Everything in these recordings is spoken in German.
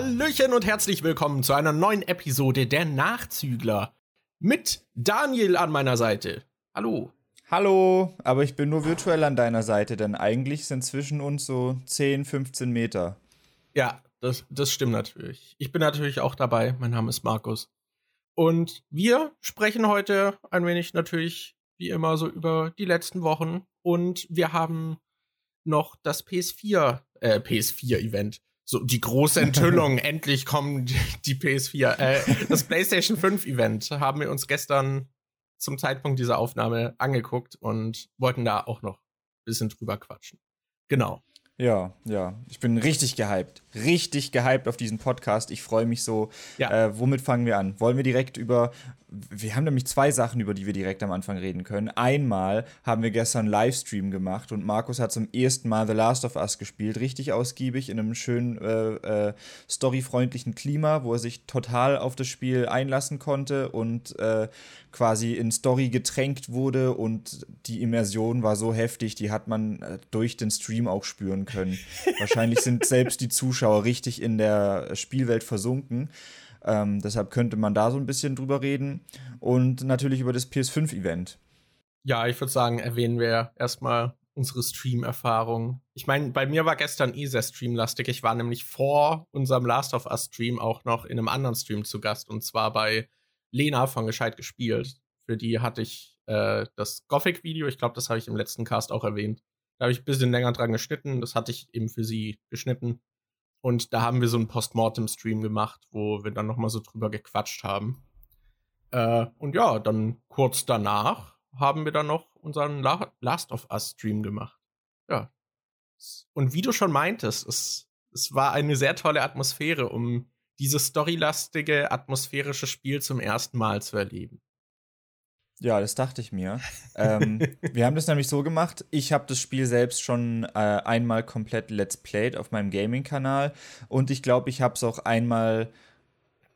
Hallöchen und herzlich willkommen zu einer neuen Episode der Nachzügler. Mit Daniel an meiner Seite. Hallo. Hallo, aber ich bin nur virtuell an deiner Seite, denn eigentlich sind zwischen uns so 10, 15 Meter. Ja, das, das stimmt natürlich. Ich bin natürlich auch dabei. Mein Name ist Markus. Und wir sprechen heute ein wenig natürlich wie immer so über die letzten Wochen. Und wir haben noch das PS4, äh, PS4-Event. So, die große Enthüllung, endlich kommen die PS4, äh, das PlayStation 5 Event haben wir uns gestern zum Zeitpunkt dieser Aufnahme angeguckt und wollten da auch noch ein bisschen drüber quatschen. Genau. Ja, ja. Ich bin richtig gehypt. Richtig gehypt auf diesen Podcast. Ich freue mich so. Ja. Äh, womit fangen wir an? Wollen wir direkt über wir haben nämlich zwei Sachen, über die wir direkt am Anfang reden können. Einmal haben wir gestern einen Livestream gemacht und Markus hat zum ersten Mal The Last of Us gespielt, richtig ausgiebig in einem schönen äh, äh, storyfreundlichen Klima, wo er sich total auf das Spiel einlassen konnte und äh, quasi in Story getränkt wurde und die Immersion war so heftig, die hat man äh, durch den Stream auch spüren können. Wahrscheinlich sind selbst die Zuschauer richtig in der Spielwelt versunken. Ähm, deshalb könnte man da so ein bisschen drüber reden. Und natürlich über das PS5-Event. Ja, ich würde sagen, erwähnen wir erstmal unsere Stream-Erfahrung. Ich meine, bei mir war gestern eh sehr streamlastig. Ich war nämlich vor unserem Last of Us Stream auch noch in einem anderen Stream zu Gast und zwar bei Lena von Gescheit gespielt. Für die hatte ich äh, das Gothic-Video, ich glaube, das habe ich im letzten Cast auch erwähnt. Da habe ich ein bisschen länger dran geschnitten. Das hatte ich eben für sie geschnitten. Und da haben wir so einen Postmortem-Stream gemacht, wo wir dann nochmal so drüber gequatscht haben. Äh, und ja, dann kurz danach haben wir dann noch unseren La Last of Us-Stream gemacht. Ja. Und wie du schon meintest, es, es war eine sehr tolle Atmosphäre, um dieses storylastige, atmosphärische Spiel zum ersten Mal zu erleben. Ja, das dachte ich mir. ähm, wir haben das nämlich so gemacht. Ich habe das Spiel selbst schon äh, einmal komplett Let's Played auf meinem Gaming-Kanal und ich glaube, ich habe es auch einmal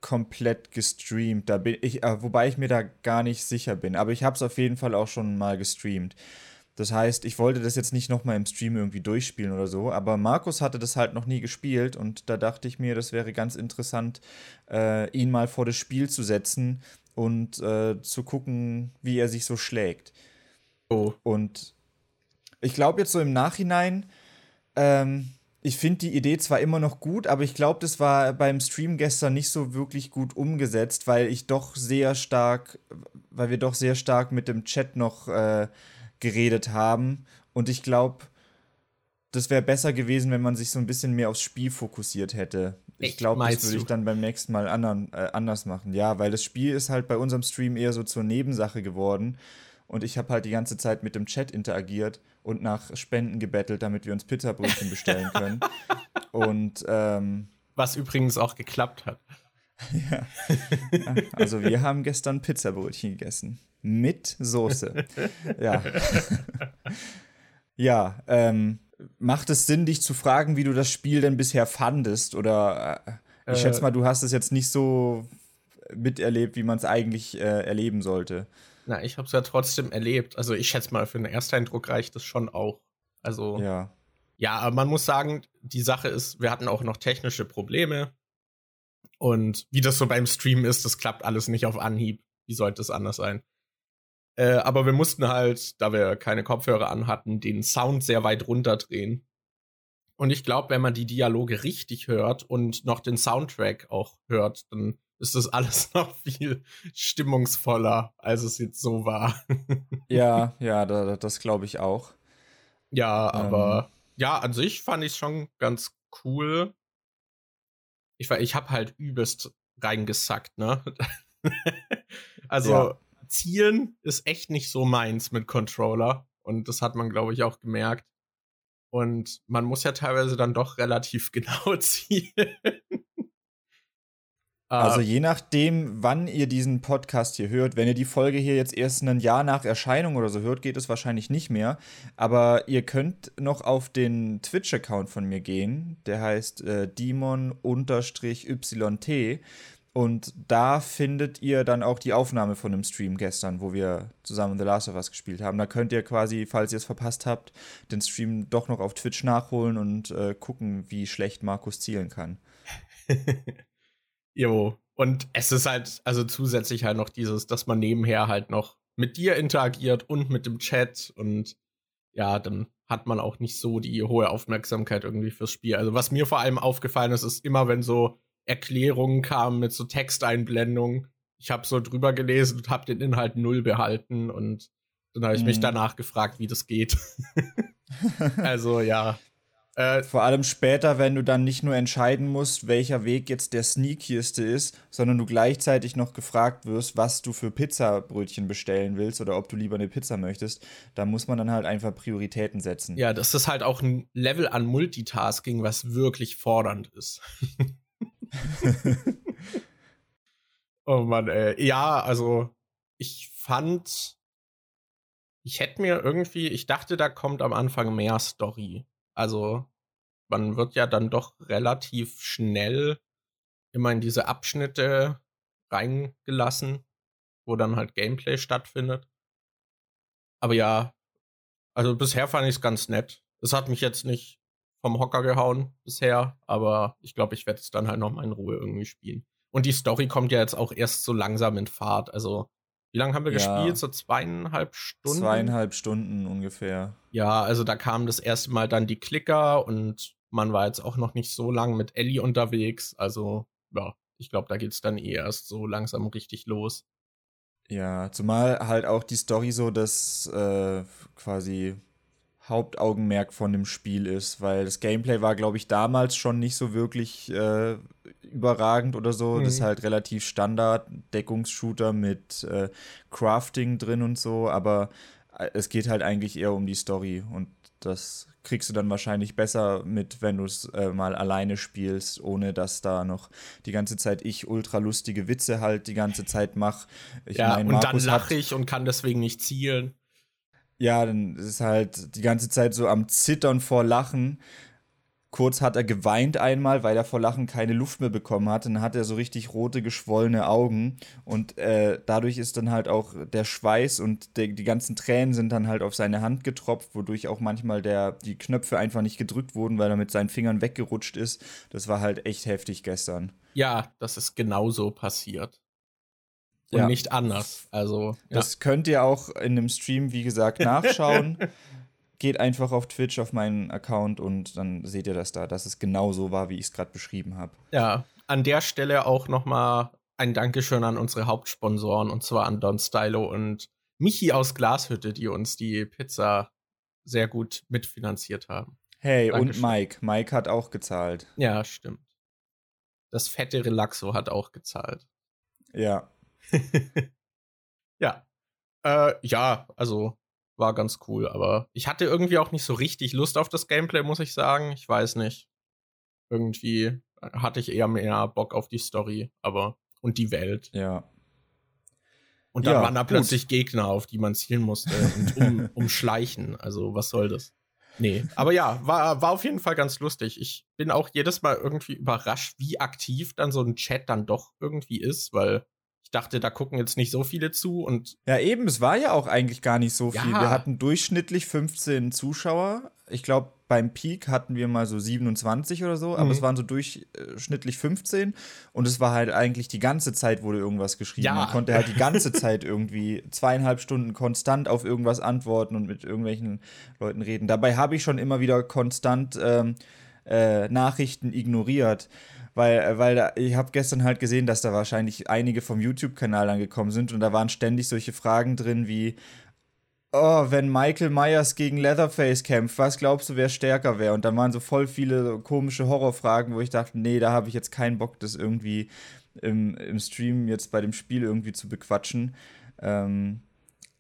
komplett gestreamt. Da bin ich, äh, wobei ich mir da gar nicht sicher bin. Aber ich habe es auf jeden Fall auch schon mal gestreamt. Das heißt, ich wollte das jetzt nicht noch mal im Stream irgendwie durchspielen oder so, aber Markus hatte das halt noch nie gespielt und da dachte ich mir, das wäre ganz interessant, äh, ihn mal vor das Spiel zu setzen und äh, zu gucken, wie er sich so schlägt. Oh. Und ich glaube jetzt so im Nachhinein, ähm, ich finde die Idee zwar immer noch gut, aber ich glaube, das war beim Stream gestern nicht so wirklich gut umgesetzt, weil ich doch sehr stark, weil wir doch sehr stark mit dem Chat noch äh, geredet haben. Und ich glaube, das wäre besser gewesen, wenn man sich so ein bisschen mehr aufs Spiel fokussiert hätte. Ich glaube, das würde ich dann beim nächsten Mal anderen, äh, anders machen. Ja, weil das Spiel ist halt bei unserem Stream eher so zur Nebensache geworden. Und ich habe halt die ganze Zeit mit dem Chat interagiert und nach Spenden gebettelt, damit wir uns Pizzabrötchen bestellen können. Und ähm, was übrigens auch geklappt hat. ja. Also wir haben gestern Pizzabrötchen gegessen. Mit Soße. Ja. ja, ähm, macht es Sinn, dich zu fragen, wie du das Spiel denn bisher fandest? Oder äh, ich äh, schätze mal, du hast es jetzt nicht so miterlebt, wie man es eigentlich äh, erleben sollte. Na, ich habe es ja trotzdem erlebt. Also ich schätze mal, für einen Ersteindruck reicht es schon auch. Also ja. Ja, aber man muss sagen, die Sache ist, wir hatten auch noch technische Probleme. Und wie das so beim Stream ist, das klappt alles nicht auf Anhieb. Wie sollte es anders sein? Äh, aber wir mussten halt, da wir keine Kopfhörer anhatten, den Sound sehr weit runterdrehen. Und ich glaube, wenn man die Dialoge richtig hört und noch den Soundtrack auch hört, dann ist das alles noch viel stimmungsvoller, als es jetzt so war. ja, ja, da, das glaube ich auch. Ja, aber ähm. ja, an sich fand ich es schon ganz cool. Ich, ich habe halt übelst reingesackt, ne? also, ja. Zielen ist echt nicht so meins mit Controller. Und das hat man, glaube ich, auch gemerkt. Und man muss ja teilweise dann doch relativ genau zielen. Also je nachdem, wann ihr diesen Podcast hier hört, wenn ihr die Folge hier jetzt erst ein Jahr nach Erscheinung oder so hört, geht es wahrscheinlich nicht mehr. Aber ihr könnt noch auf den Twitch-Account von mir gehen. Der heißt äh, Demon-YT. Und da findet ihr dann auch die Aufnahme von dem Stream gestern, wo wir zusammen The Last of Us gespielt haben. Da könnt ihr quasi, falls ihr es verpasst habt, den Stream doch noch auf Twitch nachholen und äh, gucken, wie schlecht Markus zielen kann. jo. Und es ist halt, also zusätzlich halt noch dieses, dass man nebenher halt noch mit dir interagiert und mit dem Chat und ja, dann hat man auch nicht so die hohe Aufmerksamkeit irgendwie fürs Spiel. Also was mir vor allem aufgefallen ist, ist immer, wenn so Erklärungen kamen mit so Texteinblendungen, ich habe so drüber gelesen und habe den Inhalt null behalten und dann habe ich mhm. mich danach gefragt, wie das geht. also ja, äh, Vor allem später, wenn du dann nicht nur entscheiden musst, welcher Weg jetzt der sneakieste ist, sondern du gleichzeitig noch gefragt wirst, was du für Pizzabrötchen bestellen willst oder ob du lieber eine Pizza möchtest, da muss man dann halt einfach Prioritäten setzen. Ja, das ist halt auch ein Level an Multitasking, was wirklich fordernd ist. oh Mann, ey. Ja, also ich fand, ich hätte mir irgendwie, ich dachte, da kommt am Anfang mehr Story. Also man wird ja dann doch relativ schnell immer in diese Abschnitte reingelassen, wo dann halt Gameplay stattfindet. Aber ja, also bisher fand ich es ganz nett. Es hat mich jetzt nicht vom Hocker gehauen bisher, aber ich glaube, ich werde es dann halt noch mal in Ruhe irgendwie spielen. Und die Story kommt ja jetzt auch erst so langsam in Fahrt. Also wie lange haben wir ja, gespielt? So zweieinhalb Stunden? Zweieinhalb Stunden ungefähr. Ja, also da kamen das erste Mal dann die Klicker und man war jetzt auch noch nicht so lang mit Ellie unterwegs. Also, ja, ich glaube, da geht es dann eh erst so langsam richtig los. Ja, zumal halt auch die Story so das äh, quasi Hauptaugenmerk von dem Spiel ist, weil das Gameplay war, glaube ich, damals schon nicht so wirklich äh, überragend oder so. Mhm. Das ist halt relativ Standard, Deckungsshooter mit äh, Crafting drin und so, aber äh, es geht halt eigentlich eher um die Story und das kriegst du dann wahrscheinlich besser mit, wenn du es äh, mal alleine spielst, ohne dass da noch die ganze Zeit ich ultra lustige Witze halt die ganze Zeit mache. Ja, mein, und Markus dann lache ich und kann deswegen nicht zielen. Ja, dann ist halt die ganze Zeit so am Zittern vor Lachen. Kurz hat er geweint einmal, weil er vor Lachen keine Luft mehr bekommen hat. Dann hat er so richtig rote, geschwollene Augen. Und äh, dadurch ist dann halt auch der Schweiß und der, die ganzen Tränen sind dann halt auf seine Hand getropft, wodurch auch manchmal der, die Knöpfe einfach nicht gedrückt wurden, weil er mit seinen Fingern weggerutscht ist. Das war halt echt heftig gestern. Ja, das ist genauso passiert und ja. nicht anders. Also, ja. Das könnt ihr auch in dem Stream, wie gesagt, nachschauen. Geht einfach auf Twitch auf meinen Account und dann seht ihr das da, dass es genau so war, wie ich es gerade beschrieben habe. Ja, an der Stelle auch noch mal ein Dankeschön an unsere Hauptsponsoren und zwar an Don Stylo und Michi aus Glashütte, die uns die Pizza sehr gut mitfinanziert haben. Hey, Dankeschön. und Mike. Mike hat auch gezahlt. Ja, stimmt. Das fette Relaxo hat auch gezahlt. Ja. ja. Äh, ja, also war ganz cool, aber ich hatte irgendwie auch nicht so richtig Lust auf das Gameplay, muss ich sagen. Ich weiß nicht. Irgendwie hatte ich eher mehr Bock auf die Story, aber und die Welt. Ja. Und dann ja, waren da plötzlich gut. Gegner, auf die man zielen musste und um, umschleichen. Also, was soll das? Nee, aber ja, war, war auf jeden Fall ganz lustig. Ich bin auch jedes Mal irgendwie überrascht, wie aktiv dann so ein Chat dann doch irgendwie ist, weil dachte, da gucken jetzt nicht so viele zu und. Ja, eben, es war ja auch eigentlich gar nicht so viel. Ja. Wir hatten durchschnittlich 15 Zuschauer. Ich glaube, beim Peak hatten wir mal so 27 oder so, aber mhm. es waren so durchschnittlich 15 und es war halt eigentlich die ganze Zeit wurde irgendwas geschrieben. Ja. Man konnte halt die ganze Zeit irgendwie zweieinhalb Stunden konstant auf irgendwas antworten und mit irgendwelchen Leuten reden. Dabei habe ich schon immer wieder konstant ähm, äh, Nachrichten ignoriert weil, äh, weil da, ich habe gestern halt gesehen, dass da wahrscheinlich einige vom YouTube-Kanal angekommen sind und da waren ständig solche Fragen drin wie, oh, wenn Michael Myers gegen Leatherface kämpft, was glaubst du, wer stärker wäre? Und dann waren so voll viele komische Horrorfragen, wo ich dachte, nee, da habe ich jetzt keinen Bock, das irgendwie im, im Stream jetzt bei dem Spiel irgendwie zu bequatschen. Ähm,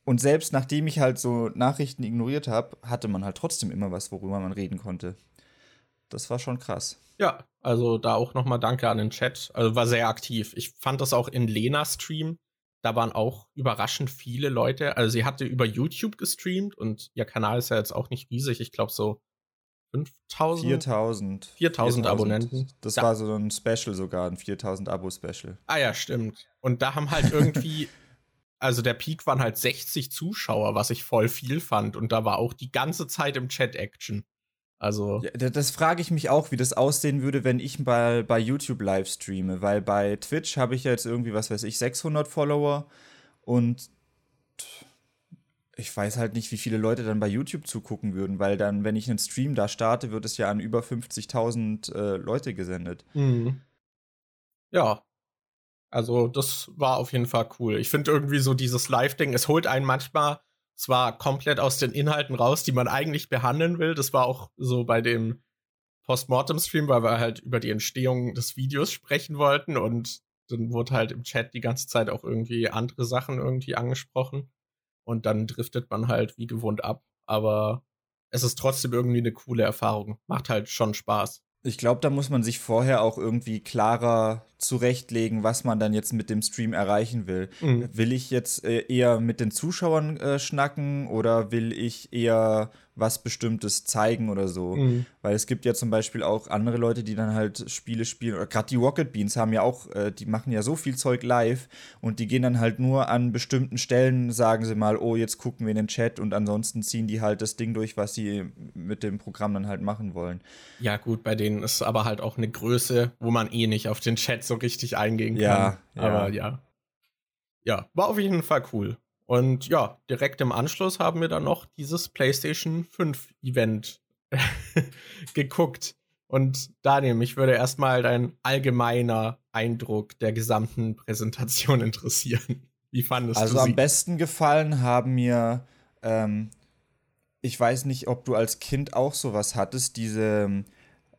und selbst nachdem ich halt so Nachrichten ignoriert habe, hatte man halt trotzdem immer was, worüber man reden konnte. Das war schon krass. Ja, also da auch nochmal Danke an den Chat. Also war sehr aktiv. Ich fand das auch in Lenas Stream. Da waren auch überraschend viele Leute. Also sie hatte über YouTube gestreamt und ihr Kanal ist ja jetzt auch nicht riesig. Ich glaube so 5000? 4000. 4000 Abonnenten. Das da war so ein Special sogar, ein 4000 Abo-Special. Ah ja, stimmt. Und da haben halt irgendwie, also der Peak waren halt 60 Zuschauer, was ich voll viel fand. Und da war auch die ganze Zeit im Chat Action. Also. Ja, das frage ich mich auch, wie das aussehen würde, wenn ich bei, bei YouTube live streame, weil bei Twitch habe ich ja jetzt irgendwie, was weiß ich, 600 Follower und ich weiß halt nicht, wie viele Leute dann bei YouTube zugucken würden, weil dann, wenn ich einen Stream da starte, wird es ja an über 50.000 äh, Leute gesendet. Mhm. Ja. Also, das war auf jeden Fall cool. Ich finde irgendwie so dieses Live-Ding, es holt einen manchmal zwar komplett aus den Inhalten raus, die man eigentlich behandeln will. Das war auch so bei dem Postmortem-Stream, weil wir halt über die Entstehung des Videos sprechen wollten und dann wurde halt im Chat die ganze Zeit auch irgendwie andere Sachen irgendwie angesprochen und dann driftet man halt wie gewohnt ab. Aber es ist trotzdem irgendwie eine coole Erfahrung. Macht halt schon Spaß. Ich glaube, da muss man sich vorher auch irgendwie klarer zurechtlegen, was man dann jetzt mit dem Stream erreichen will. Mhm. Will ich jetzt äh, eher mit den Zuschauern äh, schnacken oder will ich eher was Bestimmtes zeigen oder so. Mhm. Weil es gibt ja zum Beispiel auch andere Leute, die dann halt Spiele spielen. Oder gerade die Rocket Beans haben ja auch, äh, die machen ja so viel Zeug live und die gehen dann halt nur an bestimmten Stellen, sagen sie mal, oh, jetzt gucken wir in den Chat und ansonsten ziehen die halt das Ding durch, was sie mit dem Programm dann halt machen wollen. Ja, gut, bei denen ist aber halt auch eine Größe, wo man eh nicht auf den Chat so richtig eingehen kann. Ja, ja. aber ja. Ja, war auf jeden Fall cool. Und ja, direkt im Anschluss haben wir dann noch dieses PlayStation 5 Event geguckt. Und Daniel, mich würde erstmal dein allgemeiner Eindruck der gesamten Präsentation interessieren. Wie fandest also du sie? Also am besten gefallen haben mir, ähm, ich weiß nicht, ob du als Kind auch sowas hattest, diese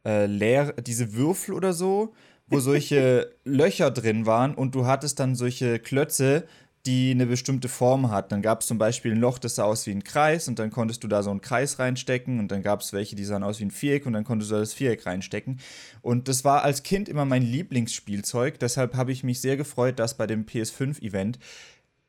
äh, leer, diese Würfel oder so, wo solche Löcher drin waren und du hattest dann solche Klötze, die eine bestimmte Form hat. Dann gab es zum Beispiel ein Loch, das sah aus wie ein Kreis und dann konntest du da so einen Kreis reinstecken und dann gab es welche, die sahen aus wie ein Viereck und dann konntest du da das Viereck reinstecken. Und das war als Kind immer mein Lieblingsspielzeug. Deshalb habe ich mich sehr gefreut, dass bei dem PS5-Event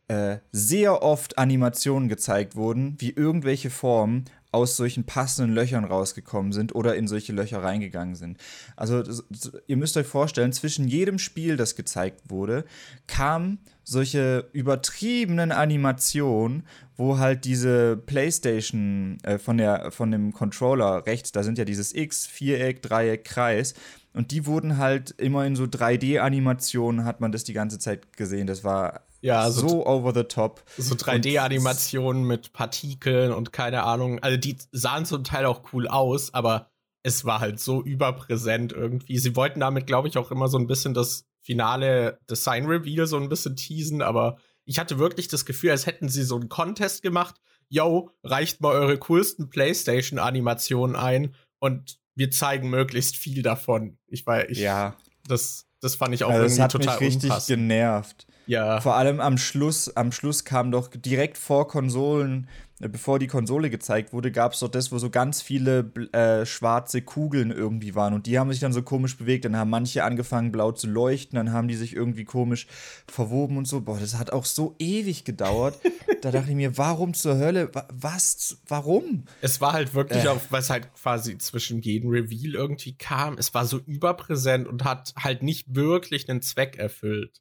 äh, sehr oft Animationen gezeigt wurden, wie irgendwelche Formen aus solchen passenden Löchern rausgekommen sind oder in solche Löcher reingegangen sind. Also das, ihr müsst euch vorstellen, zwischen jedem Spiel, das gezeigt wurde, kam solche übertriebenen Animationen, wo halt diese PlayStation äh, von, der, von dem Controller rechts, da sind ja dieses X, Viereck, Dreieck, Kreis. Und die wurden halt immer in so 3D-Animationen, hat man das die ganze Zeit gesehen. Das war ja, so, so over the top. So 3D-Animationen mit Partikeln und keine Ahnung. Also die sahen zum Teil auch cool aus, aber es war halt so überpräsent irgendwie. Sie wollten damit, glaube ich, auch immer so ein bisschen das finale Design-Reveal so ein bisschen teasen, aber ich hatte wirklich das Gefühl, als hätten sie so einen Contest gemacht. Yo, reicht mal eure coolsten PlayStation-Animationen ein und wir zeigen möglichst viel davon. Ich weiß, ich, ja. das, das fand ich auch also irgendwie das hat total mich richtig unpassend. genervt. Ja. Vor allem am Schluss, am Schluss kam doch direkt vor Konsolen, äh, bevor die Konsole gezeigt wurde, gab es doch das, wo so ganz viele äh, schwarze Kugeln irgendwie waren. Und die haben sich dann so komisch bewegt. Dann haben manche angefangen, blau zu leuchten. Dann haben die sich irgendwie komisch verwoben und so. Boah, das hat auch so ewig gedauert. da dachte ich mir, warum zur Hölle? Was? Warum? Es war halt wirklich äh. auch, weil es halt quasi zwischen jedem Reveal irgendwie kam. Es war so überpräsent und hat halt nicht wirklich einen Zweck erfüllt.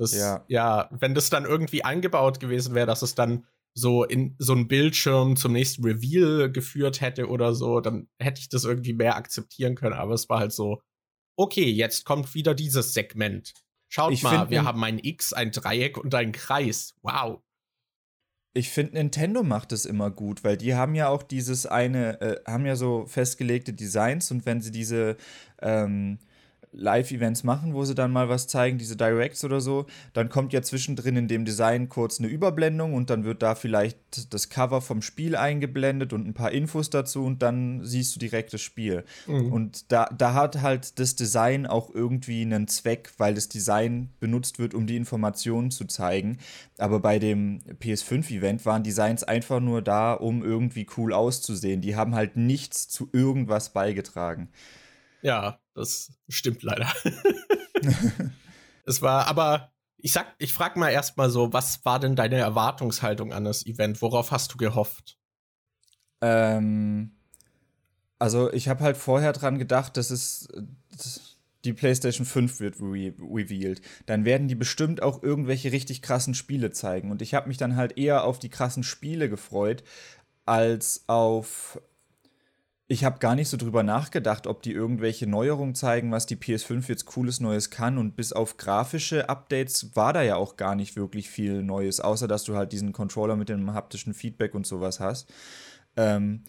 Das, ja. ja, wenn das dann irgendwie eingebaut gewesen wäre, dass es dann so in so einen Bildschirm zum nächsten Reveal geführt hätte oder so, dann hätte ich das irgendwie mehr akzeptieren können. Aber es war halt so, okay, jetzt kommt wieder dieses Segment. Schaut ich mal, wir haben ein X, ein Dreieck und ein Kreis. Wow. Ich finde, Nintendo macht es immer gut, weil die haben ja auch dieses eine, äh, haben ja so festgelegte Designs und wenn sie diese ähm, Live-Events machen, wo sie dann mal was zeigen, diese Directs oder so, dann kommt ja zwischendrin in dem Design kurz eine Überblendung und dann wird da vielleicht das Cover vom Spiel eingeblendet und ein paar Infos dazu und dann siehst du direkt das Spiel. Mhm. Und da, da hat halt das Design auch irgendwie einen Zweck, weil das Design benutzt wird, um die Informationen zu zeigen. Aber bei dem PS5-Event waren Designs einfach nur da, um irgendwie cool auszusehen. Die haben halt nichts zu irgendwas beigetragen. Ja, das stimmt leider. es war, aber ich sag, ich frag mal erstmal so, was war denn deine Erwartungshaltung an das Event? Worauf hast du gehofft? Ähm, also ich habe halt vorher dran gedacht, dass es die PlayStation 5 wird re revealed. Dann werden die bestimmt auch irgendwelche richtig krassen Spiele zeigen. Und ich habe mich dann halt eher auf die krassen Spiele gefreut, als auf ich habe gar nicht so drüber nachgedacht, ob die irgendwelche Neuerungen zeigen, was die PS5 jetzt cooles Neues kann. Und bis auf grafische Updates war da ja auch gar nicht wirklich viel Neues, außer dass du halt diesen Controller mit dem haptischen Feedback und sowas hast. Ähm,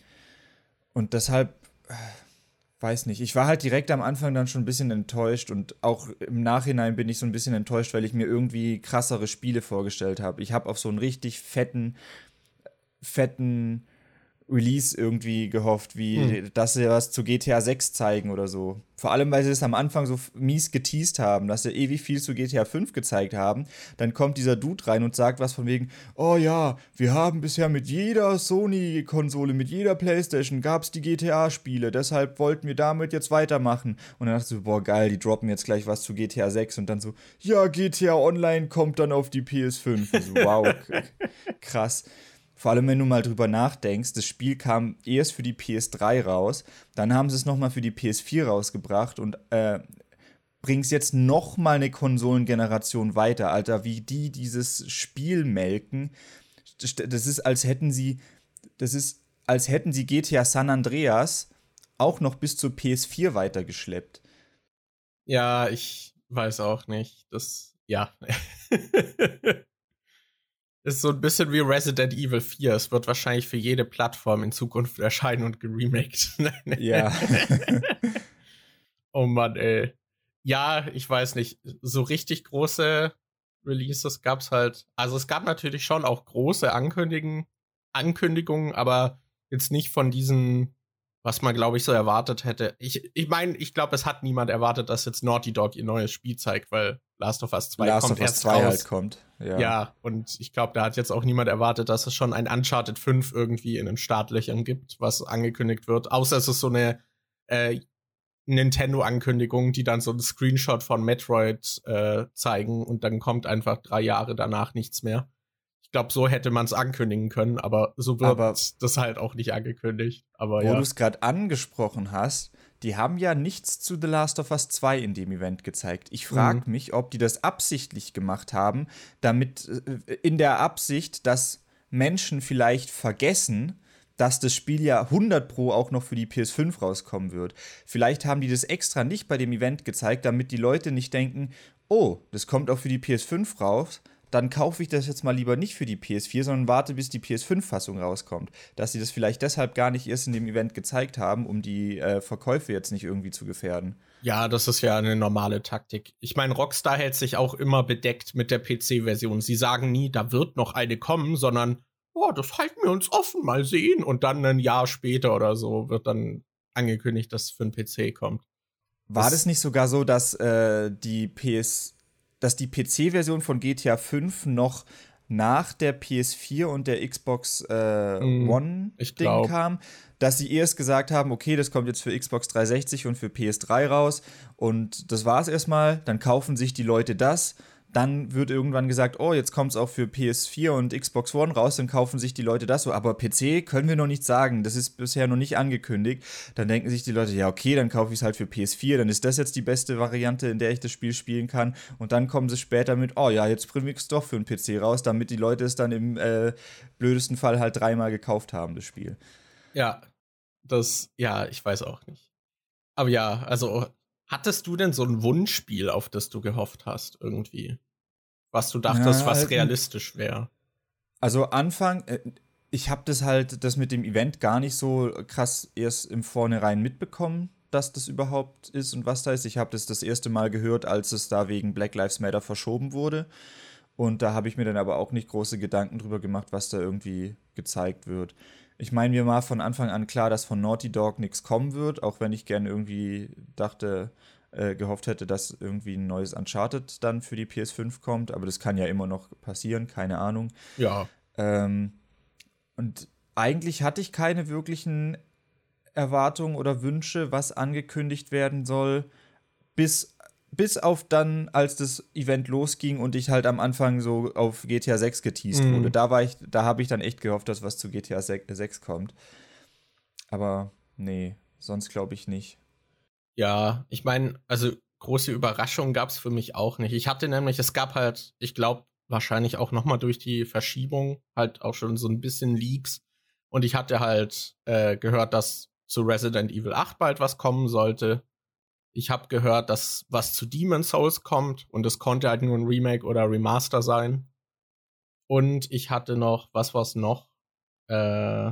und deshalb, äh, weiß nicht, ich war halt direkt am Anfang dann schon ein bisschen enttäuscht und auch im Nachhinein bin ich so ein bisschen enttäuscht, weil ich mir irgendwie krassere Spiele vorgestellt habe. Ich habe auf so einen richtig fetten, fetten Release irgendwie gehofft, wie hm. dass sie was zu GTA 6 zeigen oder so. Vor allem, weil sie es am Anfang so mies geteased haben, dass sie ewig viel zu GTA 5 gezeigt haben. Dann kommt dieser Dude rein und sagt was von wegen, oh ja, wir haben bisher mit jeder Sony-Konsole, mit jeder Playstation gab es die GTA-Spiele, deshalb wollten wir damit jetzt weitermachen. Und dann dachte ich so, boah geil, die droppen jetzt gleich was zu GTA 6 und dann so, ja, GTA Online kommt dann auf die PS5. So, wow, krass. Vor allem, wenn du mal drüber nachdenkst, das Spiel kam erst für die PS3 raus, dann haben sie es nochmal für die PS4 rausgebracht und äh, bringen es jetzt nochmal eine Konsolengeneration weiter, Alter, wie die dieses Spiel melken. Das ist, als hätten sie, das ist, als hätten sie GTA San Andreas auch noch bis zur PS4 weitergeschleppt. Ja, ich weiß auch nicht. Das, ja. ist so ein bisschen wie Resident Evil 4. Es wird wahrscheinlich für jede Plattform in Zukunft erscheinen und geremaked. ja. oh Mann, ey. Ja, ich weiß nicht. So richtig große Releases gab's halt. Also es gab natürlich schon auch große Ankündigungen, Ankündigungen, aber jetzt nicht von diesen was man, glaube ich, so erwartet hätte. Ich ich, mein, ich glaube, es hat niemand erwartet, dass jetzt Naughty Dog ihr neues Spiel zeigt, weil Last of Us 2 Last kommt of Us 2 halt kommt. Ja. ja, und ich glaube, da hat jetzt auch niemand erwartet, dass es schon ein Uncharted 5 irgendwie in den Startlöchern gibt, was angekündigt wird. Außer es ist so eine äh, Nintendo-Ankündigung, die dann so einen Screenshot von Metroid äh, zeigen und dann kommt einfach drei Jahre danach nichts mehr. Ich glaube, so hätte man es ankündigen können, aber so wird aber das halt auch nicht angekündigt. Aber wo ja. du es gerade angesprochen hast, die haben ja nichts zu The Last of Us 2 in dem Event gezeigt. Ich frage mhm. mich, ob die das absichtlich gemacht haben, damit äh, in der Absicht, dass Menschen vielleicht vergessen, dass das Spiel ja 100 Pro auch noch für die PS5 rauskommen wird. Vielleicht haben die das extra nicht bei dem Event gezeigt, damit die Leute nicht denken, oh, das kommt auch für die PS5 raus, dann kaufe ich das jetzt mal lieber nicht für die PS4, sondern warte, bis die PS5-Fassung rauskommt. Dass sie das vielleicht deshalb gar nicht erst in dem Event gezeigt haben, um die äh, Verkäufe jetzt nicht irgendwie zu gefährden. Ja, das ist ja eine normale Taktik. Ich meine, Rockstar hält sich auch immer bedeckt mit der PC-Version. Sie sagen nie, da wird noch eine kommen, sondern, oh, das halten wir uns offen, mal sehen. Und dann ein Jahr später oder so wird dann angekündigt, dass es für einen PC kommt. War das, das nicht sogar so, dass äh, die PS dass die PC-Version von GTA 5 noch nach der PS4 und der Xbox äh, mm, One-Ding kam, dass sie erst gesagt haben, okay, das kommt jetzt für Xbox 360 und für PS3 raus. Und das war's erstmal, dann kaufen sich die Leute das dann wird irgendwann gesagt, oh, jetzt kommt es auch für PS4 und Xbox One raus, dann kaufen sich die Leute das so. Aber PC können wir noch nicht sagen, das ist bisher noch nicht angekündigt. Dann denken sich die Leute, ja, okay, dann kaufe ich es halt für PS4, dann ist das jetzt die beste Variante, in der ich das Spiel spielen kann. Und dann kommen sie später mit, oh ja, jetzt bringen wir es doch für einen PC raus, damit die Leute es dann im äh, blödesten Fall halt dreimal gekauft haben, das Spiel. Ja, das, ja, ich weiß auch nicht. Aber ja, also Hattest du denn so ein Wunschspiel, auf das du gehofft hast, irgendwie? Was du dachtest, ja, was realistisch wäre? Also Anfang, äh, ich habe das halt, das mit dem Event gar nicht so krass erst im Vornherein mitbekommen, dass das überhaupt ist und was da ist. Ich habe das das erste Mal gehört, als es da wegen Black Lives Matter verschoben wurde. Und da habe ich mir dann aber auch nicht große Gedanken drüber gemacht, was da irgendwie gezeigt wird. Ich meine, mir war von Anfang an klar, dass von Naughty Dog nichts kommen wird, auch wenn ich gerne irgendwie dachte, äh, gehofft hätte, dass irgendwie ein neues Uncharted dann für die PS5 kommt. Aber das kann ja immer noch passieren, keine Ahnung. Ja. Ähm, und eigentlich hatte ich keine wirklichen Erwartungen oder Wünsche, was angekündigt werden soll, bis bis auf dann, als das Event losging und ich halt am Anfang so auf GTA 6 geteased mm. wurde. Da war ich, da habe ich dann echt gehofft, dass was zu GTA 6 kommt. Aber nee, sonst glaube ich nicht. Ja, ich meine, also große Überraschungen gab es für mich auch nicht. Ich hatte nämlich, es gab halt, ich glaube, wahrscheinlich auch nochmal durch die Verschiebung halt auch schon so ein bisschen Leaks. Und ich hatte halt äh, gehört, dass zu Resident Evil 8 bald was kommen sollte. Ich habe gehört, dass was zu Demon's Souls kommt und es konnte halt nur ein Remake oder Remaster sein. Und ich hatte noch, was war's noch? Äh,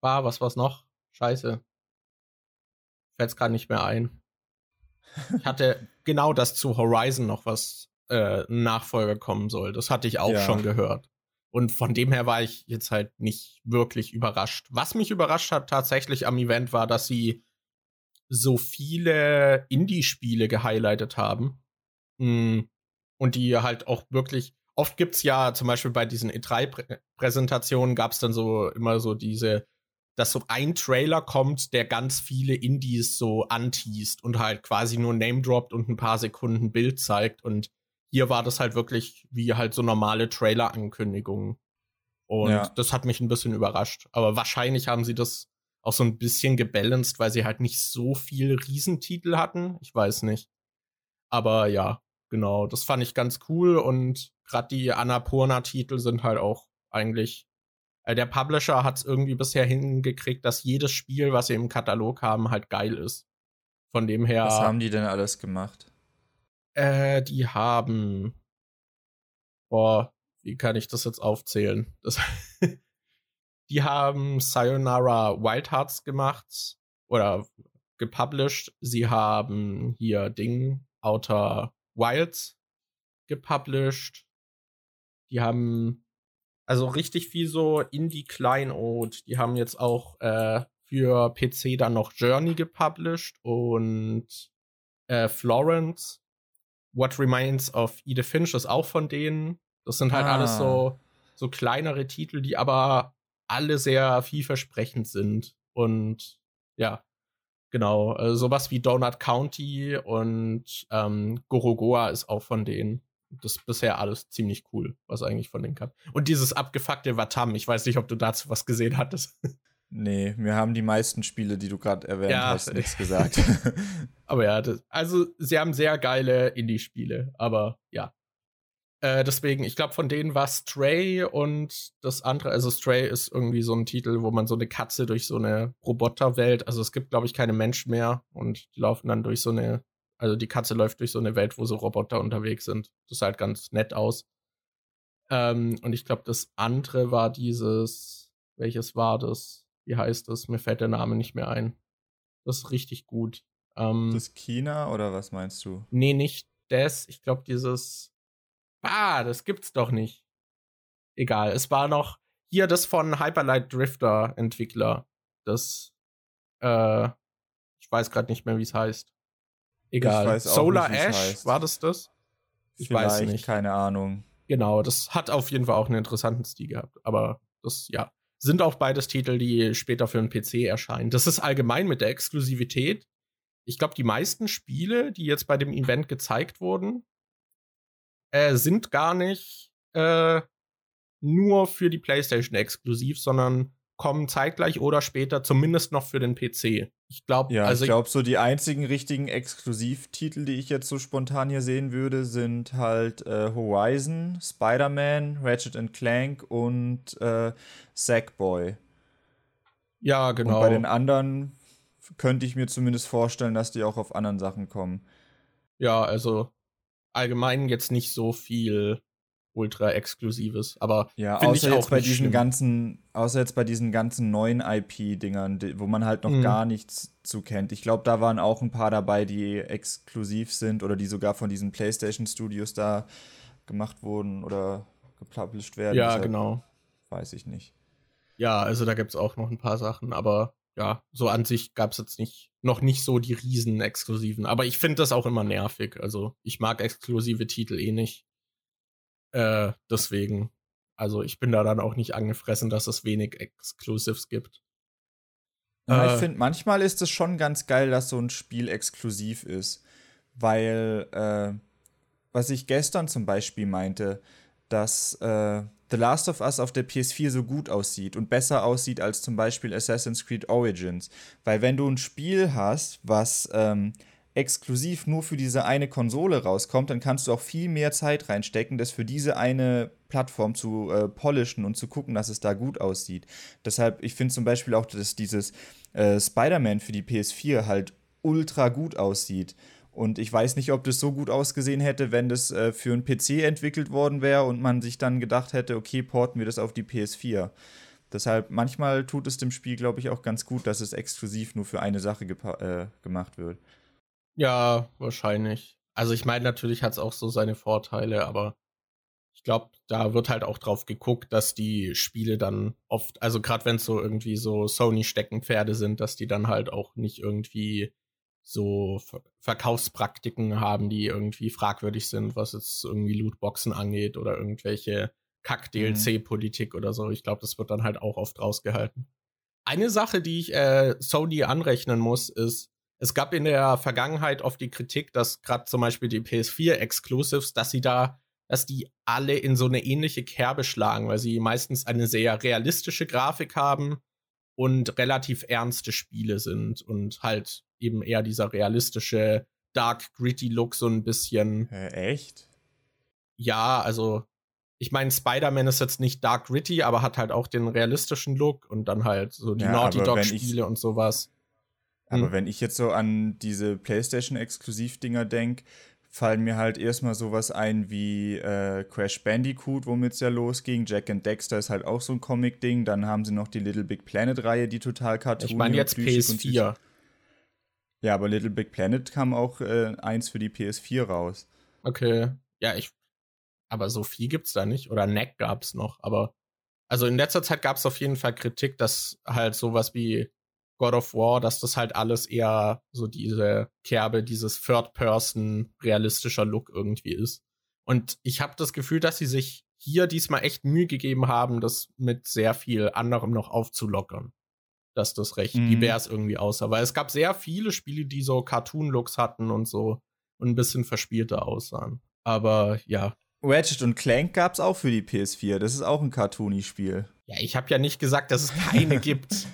war, was war's noch? Scheiße. Fällt's gerade nicht mehr ein. Ich hatte genau das zu Horizon noch was äh, Nachfolger kommen soll. Das hatte ich auch ja. schon gehört. Und von dem her war ich jetzt halt nicht wirklich überrascht. Was mich überrascht hat tatsächlich am Event war, dass sie so viele Indie-Spiele gehighlightet haben. Mm. Und die halt auch wirklich, oft gibt's ja zum Beispiel bei diesen E3-Präsentationen gab's dann so immer so diese, dass so ein Trailer kommt, der ganz viele Indies so anteast und halt quasi nur Name droppt und ein paar Sekunden Bild zeigt. Und hier war das halt wirklich wie halt so normale Trailer-Ankündigungen. Und ja. das hat mich ein bisschen überrascht. Aber wahrscheinlich haben sie das auch so ein bisschen gebalanced, weil sie halt nicht so viel Riesentitel hatten. Ich weiß nicht. Aber ja, genau, das fand ich ganz cool und gerade die Annapurna-Titel sind halt auch eigentlich. Äh, der Publisher hat es irgendwie bisher hingekriegt, dass jedes Spiel, was sie im Katalog haben, halt geil ist. Von dem her. Was haben die denn alles gemacht? Äh, die haben. Boah, wie kann ich das jetzt aufzählen? Das Die haben Sayonara Wild Hearts gemacht oder gepublished. Sie haben hier Ding, Outer Wilds gepublished. Die haben also richtig viel so Indie-Kleinod. Die haben jetzt auch äh, für PC dann noch Journey gepublished und äh, Florence. What Remains of Edith Finch ist auch von denen. Das sind halt ah. alles so, so kleinere Titel, die aber alle sehr vielversprechend sind. Und ja, genau, äh, sowas wie Donut County und ähm, Gorogoa ist auch von denen. Das ist bisher alles ziemlich cool, was eigentlich von denen kam. Und dieses abgefuckte Watam, ich weiß nicht, ob du dazu was gesehen hattest. Nee, mir haben die meisten Spiele, die du gerade erwähnt ja, hast, nichts gesagt. aber ja, das, also sie haben sehr geile Indie-Spiele, aber ja, äh, deswegen, ich glaube, von denen war Stray und das andere, also Stray ist irgendwie so ein Titel, wo man so eine Katze durch so eine Roboterwelt, also es gibt, glaube ich, keine Menschen mehr und die laufen dann durch so eine, also die Katze läuft durch so eine Welt, wo so Roboter unterwegs sind. Das sah halt ganz nett aus. Ähm, und ich glaube, das andere war dieses, welches war das? Wie heißt das? Mir fällt der Name nicht mehr ein. Das ist richtig gut. Ähm, das China oder was meinst du? Nee, nicht das. Ich glaube, dieses Ah, das gibt's doch nicht. Egal, es war noch hier das von Hyperlight Drifter Entwickler. Das, äh, ich weiß gerade nicht mehr, wie es heißt. Egal. Solar nicht, Ash, heißt. war das das? Ich Vielleicht, weiß nicht. Keine Ahnung. Genau, das hat auf jeden Fall auch einen interessanten Stil gehabt. Aber das, ja, sind auch beides Titel, die später für einen PC erscheinen. Das ist allgemein mit der Exklusivität. Ich glaube, die meisten Spiele, die jetzt bei dem Event gezeigt wurden, äh, sind gar nicht äh, nur für die PlayStation exklusiv, sondern kommen zeitgleich oder später zumindest noch für den PC. Ich glaube, ja, also ich glaube, so die einzigen richtigen Exklusivtitel, die ich jetzt so spontan hier sehen würde, sind halt äh, Horizon, Spider-Man, Ratchet Clank und äh, Sackboy. Ja, genau. Und bei den anderen könnte ich mir zumindest vorstellen, dass die auch auf anderen Sachen kommen. Ja, also allgemein jetzt nicht so viel ultra exklusives, aber ja, außer jetzt bei diesen schlimm. ganzen, außer jetzt bei diesen ganzen neuen IP-Dingern, wo man halt noch mhm. gar nichts zu kennt. Ich glaube, da waren auch ein paar dabei, die exklusiv sind oder die sogar von diesen PlayStation Studios da gemacht wurden oder gepublished werden. Ja, Deshalb genau. Weiß ich nicht. Ja, also da gibt es auch noch ein paar Sachen, aber ja, so an sich gab es jetzt nicht, noch nicht so die riesen exklusiven. Aber ich finde das auch immer nervig. Also ich mag exklusive Titel eh nicht. Äh, deswegen. Also ich bin da dann auch nicht angefressen, dass es wenig Exclusives gibt. Ja, äh, ich finde, manchmal ist es schon ganz geil, dass so ein Spiel exklusiv ist. Weil, äh, was ich gestern zum Beispiel meinte, dass äh, The Last of Us auf der PS4 so gut aussieht und besser aussieht als zum Beispiel Assassin's Creed Origins. Weil wenn du ein Spiel hast, was ähm, exklusiv nur für diese eine Konsole rauskommt, dann kannst du auch viel mehr Zeit reinstecken, das für diese eine Plattform zu äh, polischen und zu gucken, dass es da gut aussieht. Deshalb, ich finde zum Beispiel auch, dass dieses äh, Spider-Man für die PS4 halt ultra gut aussieht. Und ich weiß nicht, ob das so gut ausgesehen hätte, wenn das äh, für einen PC entwickelt worden wäre und man sich dann gedacht hätte, okay, porten wir das auf die PS4. Deshalb, manchmal tut es dem Spiel, glaube ich, auch ganz gut, dass es exklusiv nur für eine Sache äh, gemacht wird. Ja, wahrscheinlich. Also ich meine, natürlich hat es auch so seine Vorteile, aber ich glaube, da wird halt auch drauf geguckt, dass die Spiele dann oft, also gerade wenn es so irgendwie so Sony-Steckenpferde sind, dass die dann halt auch nicht irgendwie so Ver Verkaufspraktiken haben, die irgendwie fragwürdig sind, was jetzt irgendwie Lootboxen angeht oder irgendwelche Kack-DLC-Politik mhm. oder so. Ich glaube, das wird dann halt auch oft rausgehalten. Eine Sache, die ich äh, Sony anrechnen muss, ist, es gab in der Vergangenheit oft die Kritik, dass gerade zum Beispiel die PS4-Exclusives, dass sie da dass die alle in so eine ähnliche Kerbe schlagen, weil sie meistens eine sehr realistische Grafik haben und relativ ernste Spiele sind und halt eben eher dieser realistische Dark Gritty Look so ein bisschen. Äh, echt? Ja, also ich meine, Spider-Man ist jetzt nicht Dark Gritty, aber hat halt auch den realistischen Look und dann halt so die ja, Naughty Dog Spiele und sowas. Aber hm. wenn ich jetzt so an diese PlayStation-Exklusiv-Dinger denke, fallen mir halt erstmal sowas ein wie äh, Crash Bandicoot, womit es ja losging. Jack and Dexter ist halt auch so ein Comic-Ding. Dann haben sie noch die Little Big Planet-Reihe, die total cartoon Ich meine jetzt PS4. Ja, aber Little Big Planet kam auch äh, eins für die PS4 raus. Okay. Ja, ich. Aber so viel gibt's da nicht. Oder Neck gab's noch. Aber. Also in letzter Zeit gab's auf jeden Fall Kritik, dass halt sowas wie God of War, dass das halt alles eher so diese Kerbe, dieses Third-Person realistischer Look irgendwie ist. Und ich habe das Gefühl, dass sie sich hier diesmal echt Mühe gegeben haben, das mit sehr viel anderem noch aufzulockern. Dass das recht mhm. divers irgendwie aussah. Weil es gab sehr viele Spiele, die so Cartoon-Looks hatten und so und ein bisschen verspielter aussahen. Aber ja. Ratchet und Clank gab's auch für die PS4. Das ist auch ein Cartoony-Spiel. Ja, ich habe ja nicht gesagt, dass es keine gibt.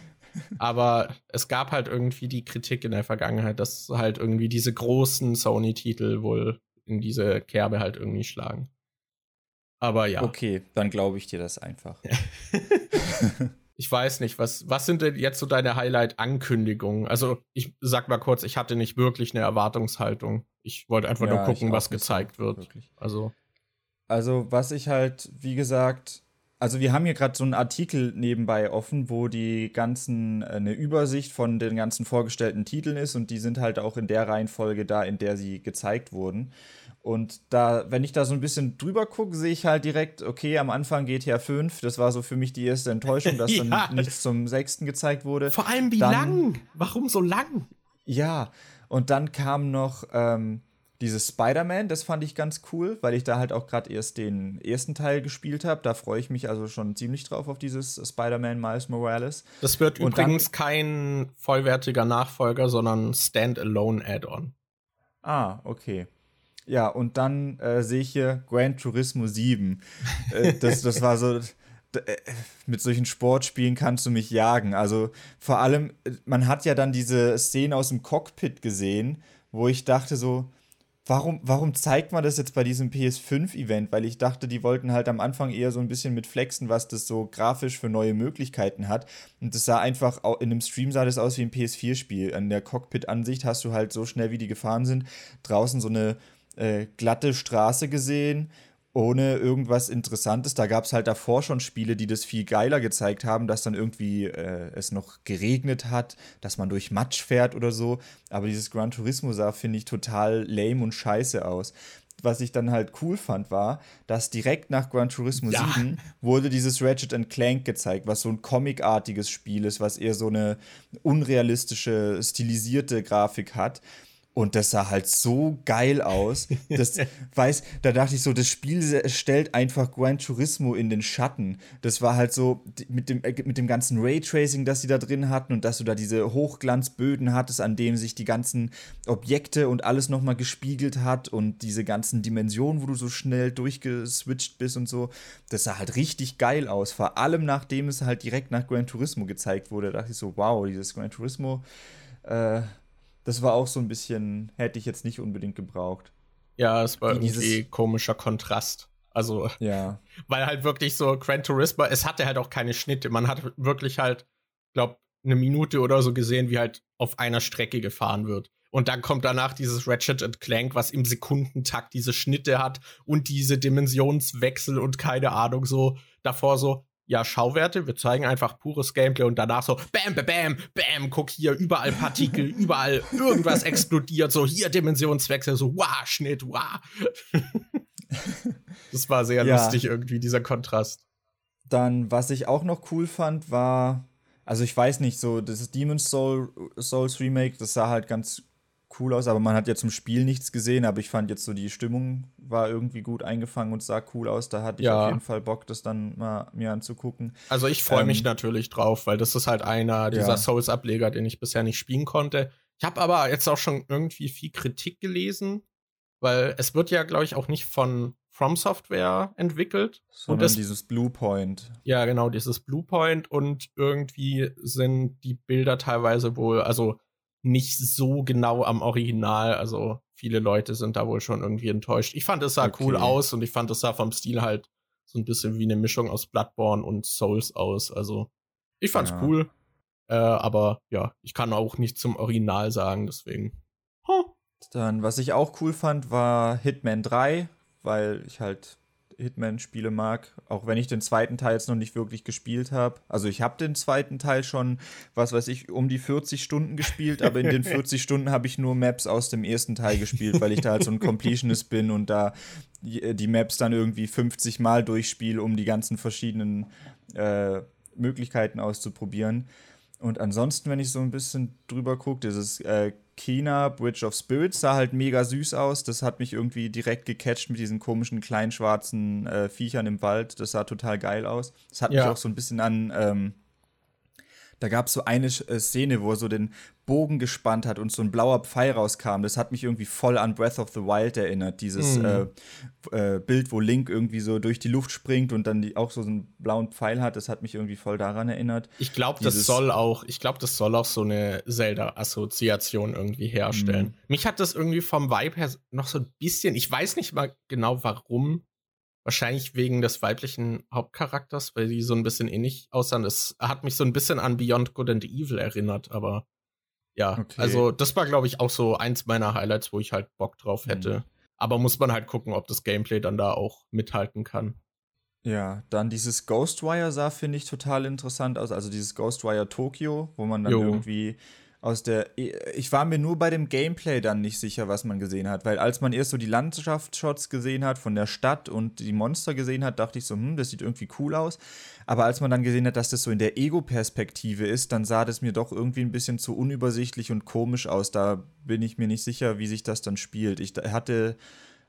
Aber es gab halt irgendwie die Kritik in der Vergangenheit, dass halt irgendwie diese großen Sony-Titel wohl in diese Kerbe halt irgendwie schlagen. Aber ja. Okay, dann glaube ich dir das einfach. ich weiß nicht, was, was sind denn jetzt so deine Highlight-Ankündigungen? Also, ich sag mal kurz, ich hatte nicht wirklich eine Erwartungshaltung. Ich wollte einfach ja, nur gucken, was gezeigt wird. Wirklich. Also. Also, was ich halt, wie gesagt, also wir haben hier gerade so einen Artikel nebenbei offen, wo die ganzen äh, eine Übersicht von den ganzen vorgestellten Titeln ist und die sind halt auch in der Reihenfolge da, in der sie gezeigt wurden. Und da, wenn ich da so ein bisschen drüber gucke, sehe ich halt direkt, okay, am Anfang GTA 5, das war so für mich die erste Enttäuschung, dass ja. dann nichts zum sechsten gezeigt wurde. Vor allem wie dann, lang? Warum so lang? Ja, und dann kam noch ähm, dieses Spider-Man, das fand ich ganz cool, weil ich da halt auch gerade erst den ersten Teil gespielt habe. Da freue ich mich also schon ziemlich drauf auf dieses Spider-Man Miles Morales. Das wird Und übrigens dann, kein vollwertiger Nachfolger, sondern Standalone Add-on. Ah, okay. Ja, und dann äh, sehe ich hier Gran Turismo 7. äh, das, das war so. Äh, mit solchen Sportspielen kannst du mich jagen. Also vor allem, äh, man hat ja dann diese Szene aus dem Cockpit gesehen, wo ich dachte so, Warum, warum zeigt man das jetzt bei diesem PS5-Event? Weil ich dachte, die wollten halt am Anfang eher so ein bisschen mit flexen, was das so grafisch für neue Möglichkeiten hat. Und das sah einfach, in einem Stream sah das aus wie ein PS4-Spiel. An der Cockpit-Ansicht hast du halt so schnell, wie die gefahren sind, draußen so eine äh, glatte Straße gesehen ohne irgendwas Interessantes. Da gab es halt davor schon Spiele, die das viel geiler gezeigt haben, dass dann irgendwie äh, es noch geregnet hat, dass man durch Matsch fährt oder so. Aber dieses Gran Turismo sah, finde ich, total lame und scheiße aus. Was ich dann halt cool fand, war, dass direkt nach Gran Turismo ja. 7 wurde dieses Ratchet Clank gezeigt, was so ein comicartiges Spiel ist, was eher so eine unrealistische, stilisierte Grafik hat. Und das sah halt so geil aus. Das, weiß, da dachte ich so, das Spiel stellt einfach Gran Turismo in den Schatten. Das war halt so mit dem, äh, mit dem ganzen Raytracing, das sie da drin hatten und dass du da diese Hochglanzböden hattest, an denen sich die ganzen Objekte und alles nochmal gespiegelt hat und diese ganzen Dimensionen, wo du so schnell durchgeswitcht bist und so. Das sah halt richtig geil aus. Vor allem nachdem es halt direkt nach Gran Turismo gezeigt wurde, da dachte ich so, wow, dieses Gran Turismo. Äh, das war auch so ein bisschen, hätte ich jetzt nicht unbedingt gebraucht. Ja, es war Wie irgendwie komischer Kontrast. Also, ja. weil halt wirklich so Gran Turismo, es hatte halt auch keine Schnitte. Man hat wirklich halt, glaub, eine Minute oder so gesehen, wie halt auf einer Strecke gefahren wird. Und dann kommt danach dieses Ratchet Clank, was im Sekundentakt diese Schnitte hat und diese Dimensionswechsel und keine Ahnung so davor so, ja, Schauwerte, wir zeigen einfach pures Gameplay und danach so, bam, bam, bam, bam, guck hier, überall Partikel, überall irgendwas explodiert, so hier Dimensionswechsel, so, wow, Schnitt, wow. das war sehr ja. lustig irgendwie, dieser Kontrast. Dann, was ich auch noch cool fand, war, also ich weiß nicht, so, das Demon's Soul, Souls Remake, das sah halt ganz cool aus, aber man hat ja zum Spiel nichts gesehen, aber ich fand jetzt so die Stimmung war irgendwie gut eingefangen und sah cool aus. Da hatte ich ja. auf jeden Fall Bock, das dann mal mir anzugucken. Also ich freue ähm, mich natürlich drauf, weil das ist halt einer dieser ja. Souls-Ableger, den ich bisher nicht spielen konnte. Ich habe aber jetzt auch schon irgendwie viel Kritik gelesen, weil es wird ja, glaube ich, auch nicht von From Software entwickelt. Sondern und das, dieses Bluepoint. Ja, genau, dieses Bluepoint und irgendwie sind die Bilder teilweise wohl, also nicht so genau am Original. Also viele Leute sind da wohl schon irgendwie enttäuscht. Ich fand es sah okay. cool aus und ich fand es sah vom Stil halt so ein bisschen wie eine Mischung aus Bloodborne und Souls aus. Also ich fand's ja. cool. Äh, aber ja, ich kann auch nicht zum Original sagen, deswegen. Huh. Dann, was ich auch cool fand, war Hitman 3, weil ich halt Hitman-Spiele mag, auch wenn ich den zweiten Teil jetzt noch nicht wirklich gespielt habe. Also ich habe den zweiten Teil schon, was weiß ich, um die 40 Stunden gespielt, aber in den 40 Stunden habe ich nur Maps aus dem ersten Teil gespielt, weil ich da halt so ein Completionist bin und da die Maps dann irgendwie 50 Mal durchspiele, um die ganzen verschiedenen äh, Möglichkeiten auszuprobieren. Und ansonsten, wenn ich so ein bisschen drüber gucke, dieses äh, China Bridge of Spirits sah halt mega süß aus. Das hat mich irgendwie direkt gecatcht mit diesen komischen kleinen schwarzen äh, Viechern im Wald. Das sah total geil aus. Das hat ja. mich auch so ein bisschen an ähm, da gab es so eine äh, Szene, wo er so den Bogen gespannt hat und so ein blauer Pfeil rauskam. Das hat mich irgendwie voll an Breath of the Wild erinnert. Dieses mhm. äh, äh, Bild, wo Link irgendwie so durch die Luft springt und dann die, auch so einen blauen Pfeil hat. Das hat mich irgendwie voll daran erinnert. Ich glaube, das soll auch, ich glaube, das soll auch so eine Zelda-Assoziation irgendwie herstellen. Mhm. Mich hat das irgendwie vom Vibe her noch so ein bisschen, ich weiß nicht mal genau warum, Wahrscheinlich wegen des weiblichen Hauptcharakters, weil die so ein bisschen ähnlich aussahen. Das hat mich so ein bisschen an Beyond Good and Evil erinnert, aber ja, okay. also das war, glaube ich, auch so eins meiner Highlights, wo ich halt Bock drauf hätte. Mhm. Aber muss man halt gucken, ob das Gameplay dann da auch mithalten kann. Ja, dann dieses Ghostwire sah, finde ich, total interessant aus. Also dieses Ghostwire Tokyo, wo man dann jo. irgendwie aus der. Ich war mir nur bei dem Gameplay dann nicht sicher, was man gesehen hat, weil als man erst so die Landschaftsshots gesehen hat von der Stadt und die Monster gesehen hat, dachte ich so, hm, das sieht irgendwie cool aus. Aber als man dann gesehen hat, dass das so in der Ego-Perspektive ist, dann sah das mir doch irgendwie ein bisschen zu unübersichtlich und komisch aus. Da bin ich mir nicht sicher, wie sich das dann spielt. Ich hatte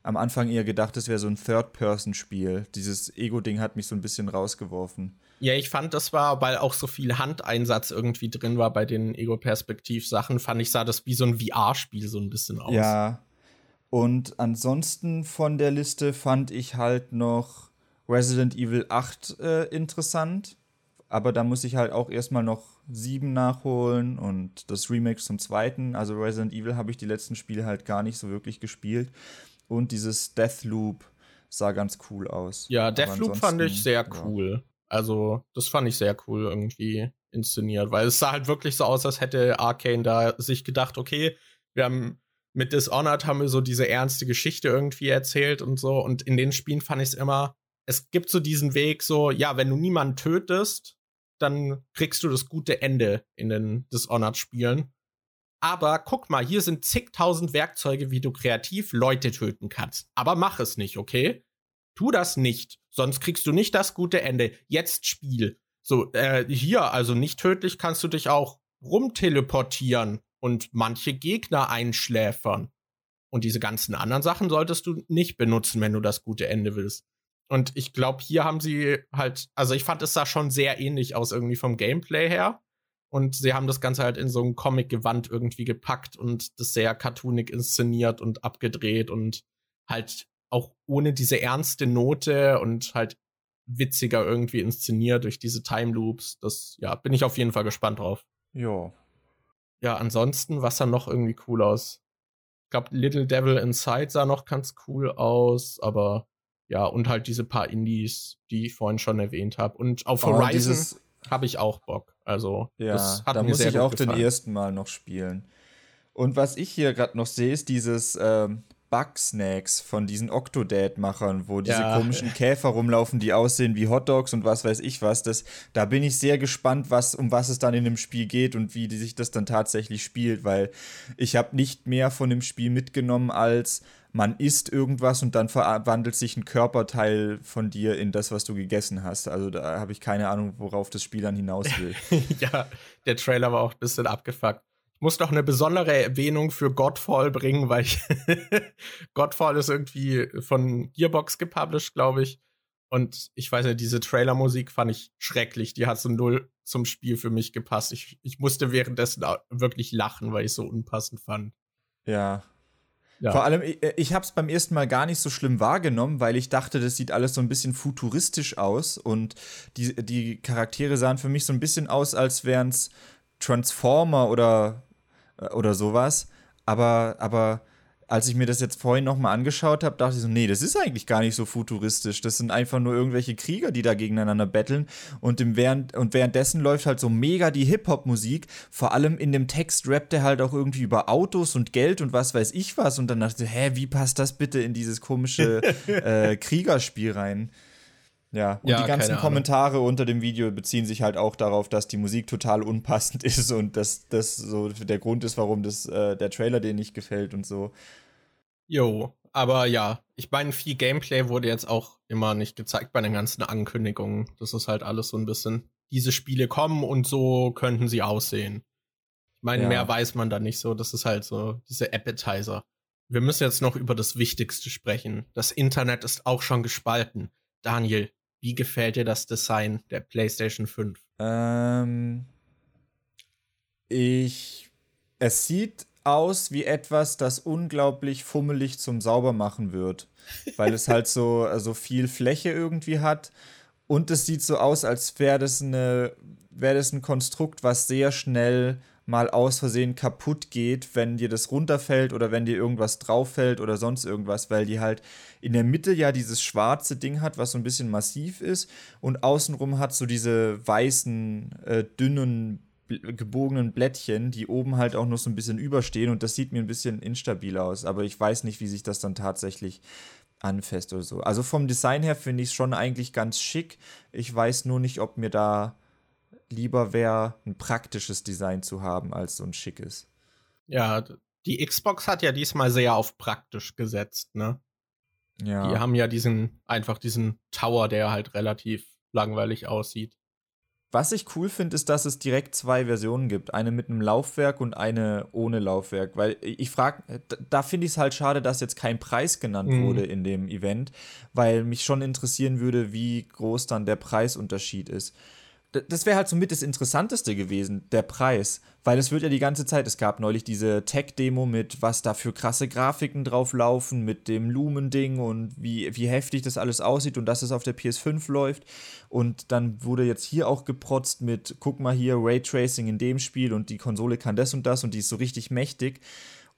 am Anfang eher gedacht, es wäre so ein Third-Person-Spiel. Dieses Ego-Ding hat mich so ein bisschen rausgeworfen. Ja, ich fand, das war, weil auch so viel Handeinsatz irgendwie drin war bei den Ego-Perspektiv-Sachen, fand ich, sah das wie so ein VR-Spiel so ein bisschen aus. Ja. Und ansonsten von der Liste fand ich halt noch Resident Evil 8 äh, interessant. Aber da muss ich halt auch erstmal noch 7 nachholen und das Remake zum zweiten. Also Resident Evil habe ich die letzten Spiele halt gar nicht so wirklich gespielt. Und dieses Deathloop sah ganz cool aus. Ja, Deathloop fand ich sehr cool. Ja. Also, das fand ich sehr cool irgendwie inszeniert, weil es sah halt wirklich so aus, als hätte Arcane da sich gedacht, okay, wir haben mit Dishonored haben wir so diese ernste Geschichte irgendwie erzählt und so. Und in den Spielen fand ich es immer, es gibt so diesen Weg, so, ja, wenn du niemanden tötest, dann kriegst du das gute Ende in den Dishonored-Spielen. Aber guck mal, hier sind zigtausend Werkzeuge, wie du kreativ Leute töten kannst. Aber mach es nicht, okay? Tu das nicht, sonst kriegst du nicht das gute Ende. Jetzt Spiel. So, äh, hier, also nicht tödlich kannst du dich auch rumteleportieren und manche Gegner einschläfern. Und diese ganzen anderen Sachen solltest du nicht benutzen, wenn du das gute Ende willst. Und ich glaube, hier haben sie halt, also ich fand es sah schon sehr ähnlich aus irgendwie vom Gameplay her. Und sie haben das Ganze halt in so ein Comic-Gewand irgendwie gepackt und das sehr cartoonig inszeniert und abgedreht und halt auch ohne diese ernste Note und halt witziger irgendwie inszeniert durch diese Time Loops. Das, ja, bin ich auf jeden Fall gespannt drauf. Ja. ja, ansonsten, was sah noch irgendwie cool aus? Ich glaube, Little Devil Inside sah noch ganz cool aus, aber ja, und halt diese paar Indies, die ich vorhin schon erwähnt habe. Und auf oh, Horizon habe ich auch Bock. Also, ja, das hat da mir muss sehr ich auch gefallen. den ersten Mal noch spielen. Und was ich hier gerade noch sehe, ist dieses ähm, Bug-Snacks von diesen Octodad-Machern, wo diese ja. komischen Käfer rumlaufen, die aussehen wie Hotdogs und was weiß ich was. Das, da bin ich sehr gespannt, was, um was es dann in dem Spiel geht und wie sich das dann tatsächlich spielt, weil ich habe nicht mehr von dem Spiel mitgenommen als man isst irgendwas und dann verwandelt sich ein Körperteil von dir in das, was du gegessen hast. Also da habe ich keine Ahnung, worauf das Spiel dann hinaus will. ja, der Trailer war auch ein bisschen abgefuckt. Muss noch eine besondere Erwähnung für Godfall bringen, weil ich Godfall ist irgendwie von Gearbox gepublished, glaube ich. Und ich weiß nicht, diese Trailermusik fand ich schrecklich. Die hat so null zum Spiel für mich gepasst. Ich, ich musste währenddessen wirklich lachen, weil ich es so unpassend fand. Ja, ja. Vor allem, ich, ich habe es beim ersten Mal gar nicht so schlimm wahrgenommen, weil ich dachte, das sieht alles so ein bisschen futuristisch aus und die, die Charaktere sahen für mich so ein bisschen aus, als wären es Transformer oder, äh, oder sowas. Aber, aber als ich mir das jetzt vorhin nochmal angeschaut habe, dachte ich so, nee, das ist eigentlich gar nicht so futuristisch. Das sind einfach nur irgendwelche Krieger, die da gegeneinander betteln. Und, im während, und währenddessen läuft halt so mega die Hip-Hop-Musik. Vor allem in dem Text rappt er halt auch irgendwie über Autos und Geld und was weiß ich was. Und dann dachte ich, hä, wie passt das bitte in dieses komische äh, Kriegerspiel rein? Ja, und ja, die ganzen Kommentare unter dem Video beziehen sich halt auch darauf, dass die Musik total unpassend ist und dass das so der Grund ist, warum das, äh, der Trailer dir nicht gefällt und so. Jo, aber ja, ich meine, viel Gameplay wurde jetzt auch immer nicht gezeigt bei den ganzen Ankündigungen. Das ist halt alles so ein bisschen, diese Spiele kommen und so könnten sie aussehen. Ich meine, ja. mehr weiß man da nicht so. Das ist halt so diese Appetizer. Wir müssen jetzt noch über das Wichtigste sprechen. Das Internet ist auch schon gespalten. Daniel, wie gefällt dir das Design der PlayStation 5? Ähm, ich. Es sieht aus wie etwas, das unglaublich fummelig zum Saubermachen wird. Weil es halt so, so viel Fläche irgendwie hat. Und es sieht so aus, als wäre das, wär das ein Konstrukt, was sehr schnell mal aus Versehen kaputt geht, wenn dir das runterfällt oder wenn dir irgendwas drauffällt oder sonst irgendwas, weil die halt in der Mitte ja dieses schwarze Ding hat, was so ein bisschen massiv ist und außenrum hat so diese weißen, äh, dünnen, gebogenen Blättchen, die oben halt auch noch so ein bisschen überstehen und das sieht mir ein bisschen instabil aus, aber ich weiß nicht, wie sich das dann tatsächlich anfasst oder so. Also vom Design her finde ich es schon eigentlich ganz schick. Ich weiß nur nicht, ob mir da lieber wäre, ein praktisches Design zu haben, als so ein schickes. Ja, die Xbox hat ja diesmal sehr auf praktisch gesetzt, ne? Ja. Die haben ja diesen, einfach diesen Tower, der halt relativ langweilig aussieht. Was ich cool finde, ist, dass es direkt zwei Versionen gibt. Eine mit einem Laufwerk und eine ohne Laufwerk. Weil ich frage, da finde ich es halt schade, dass jetzt kein Preis genannt mhm. wurde in dem Event, weil mich schon interessieren würde, wie groß dann der Preisunterschied ist das wäre halt somit das Interessanteste gewesen, der Preis. Weil es wird ja die ganze Zeit, es gab neulich diese Tech-Demo mit, was da für krasse Grafiken drauf laufen, mit dem Lumen-Ding und wie, wie heftig das alles aussieht und dass es auf der PS5 läuft. Und dann wurde jetzt hier auch geprotzt mit, guck mal hier, Raytracing in dem Spiel und die Konsole kann das und das und die ist so richtig mächtig.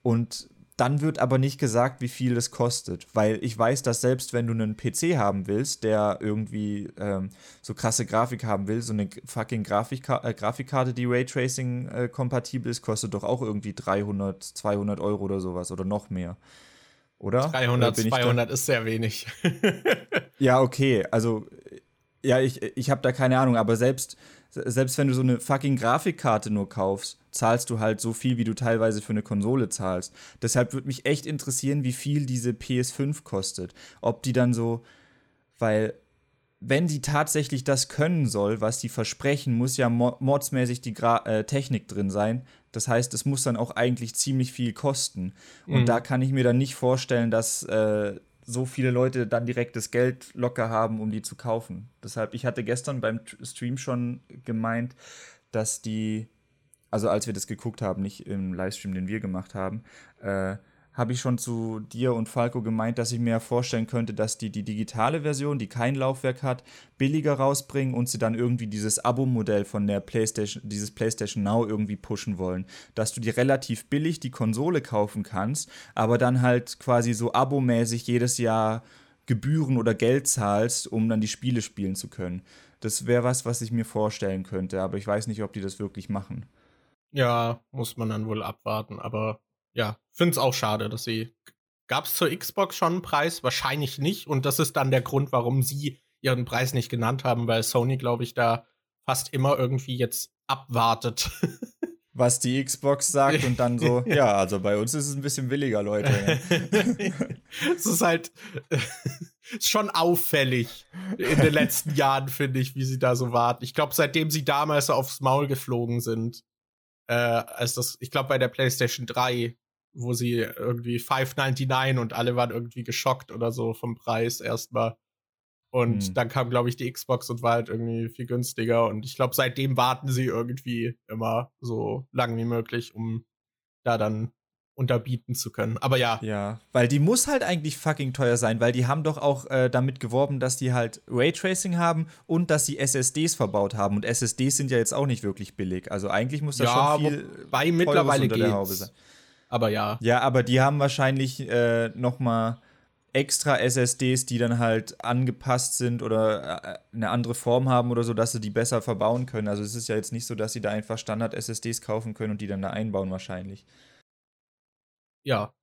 Und dann wird aber nicht gesagt, wie viel das kostet. Weil ich weiß, dass selbst wenn du einen PC haben willst, der irgendwie ähm, so krasse Grafik haben will, so eine fucking Grafikka äh, Grafikkarte, die Raytracing äh, kompatibel ist, kostet doch auch irgendwie 300, 200 Euro oder sowas oder noch mehr. Oder? 300, oder 200 ist sehr wenig. ja, okay. Also, ja, ich, ich habe da keine Ahnung, aber selbst selbst wenn du so eine fucking Grafikkarte nur kaufst, zahlst du halt so viel, wie du teilweise für eine Konsole zahlst. Deshalb würde mich echt interessieren, wie viel diese PS5 kostet. Ob die dann so, weil wenn die tatsächlich das können soll, was die versprechen, muss ja modsmäßig die Gra äh, Technik drin sein. Das heißt, es muss dann auch eigentlich ziemlich viel kosten. Und mhm. da kann ich mir dann nicht vorstellen, dass äh, so viele Leute dann direkt das Geld locker haben, um die zu kaufen. Deshalb, ich hatte gestern beim Stream schon gemeint, dass die, also als wir das geguckt haben, nicht im Livestream, den wir gemacht haben, äh, habe ich schon zu dir und Falco gemeint, dass ich mir vorstellen könnte, dass die die digitale Version, die kein Laufwerk hat, billiger rausbringen und sie dann irgendwie dieses Abo-Modell von der PlayStation, dieses PlayStation Now irgendwie pushen wollen. Dass du dir relativ billig die Konsole kaufen kannst, aber dann halt quasi so abomäßig jedes Jahr Gebühren oder Geld zahlst, um dann die Spiele spielen zu können. Das wäre was, was ich mir vorstellen könnte, aber ich weiß nicht, ob die das wirklich machen. Ja, muss man dann wohl abwarten, aber ja, finde es auch schade, dass sie. Gab es zur Xbox schon einen Preis? Wahrscheinlich nicht. Und das ist dann der Grund, warum sie ihren Preis nicht genannt haben, weil Sony, glaube ich, da fast immer irgendwie jetzt abwartet. Was die Xbox sagt und dann so, ja, also bei uns ist es ein bisschen billiger, Leute. es ist halt schon auffällig in den letzten Jahren, finde ich, wie sie da so warten. Ich glaube, seitdem sie damals aufs Maul geflogen sind, äh, als das, ich glaube, bei der PlayStation 3 wo sie irgendwie 5,99 und alle waren irgendwie geschockt oder so vom Preis erstmal. Und hm. dann kam, glaube ich, die Xbox und war halt irgendwie viel günstiger. Und ich glaube, seitdem warten sie irgendwie immer so lang wie möglich, um da dann unterbieten zu können. Aber ja. Ja, weil die muss halt eigentlich fucking teuer sein, weil die haben doch auch äh, damit geworben, dass die halt Raytracing haben und dass sie SSDs verbaut haben. Und SSDs sind ja jetzt auch nicht wirklich billig. Also eigentlich muss das ja, schon viel bei mittlerweile unter der Haube sein. Aber ja. Ja, aber die haben wahrscheinlich äh, noch mal extra SSDs, die dann halt angepasst sind oder äh, eine andere Form haben oder so, dass sie die besser verbauen können. Also es ist ja jetzt nicht so, dass sie da einfach Standard-SSDs kaufen können und die dann da einbauen wahrscheinlich. Ja.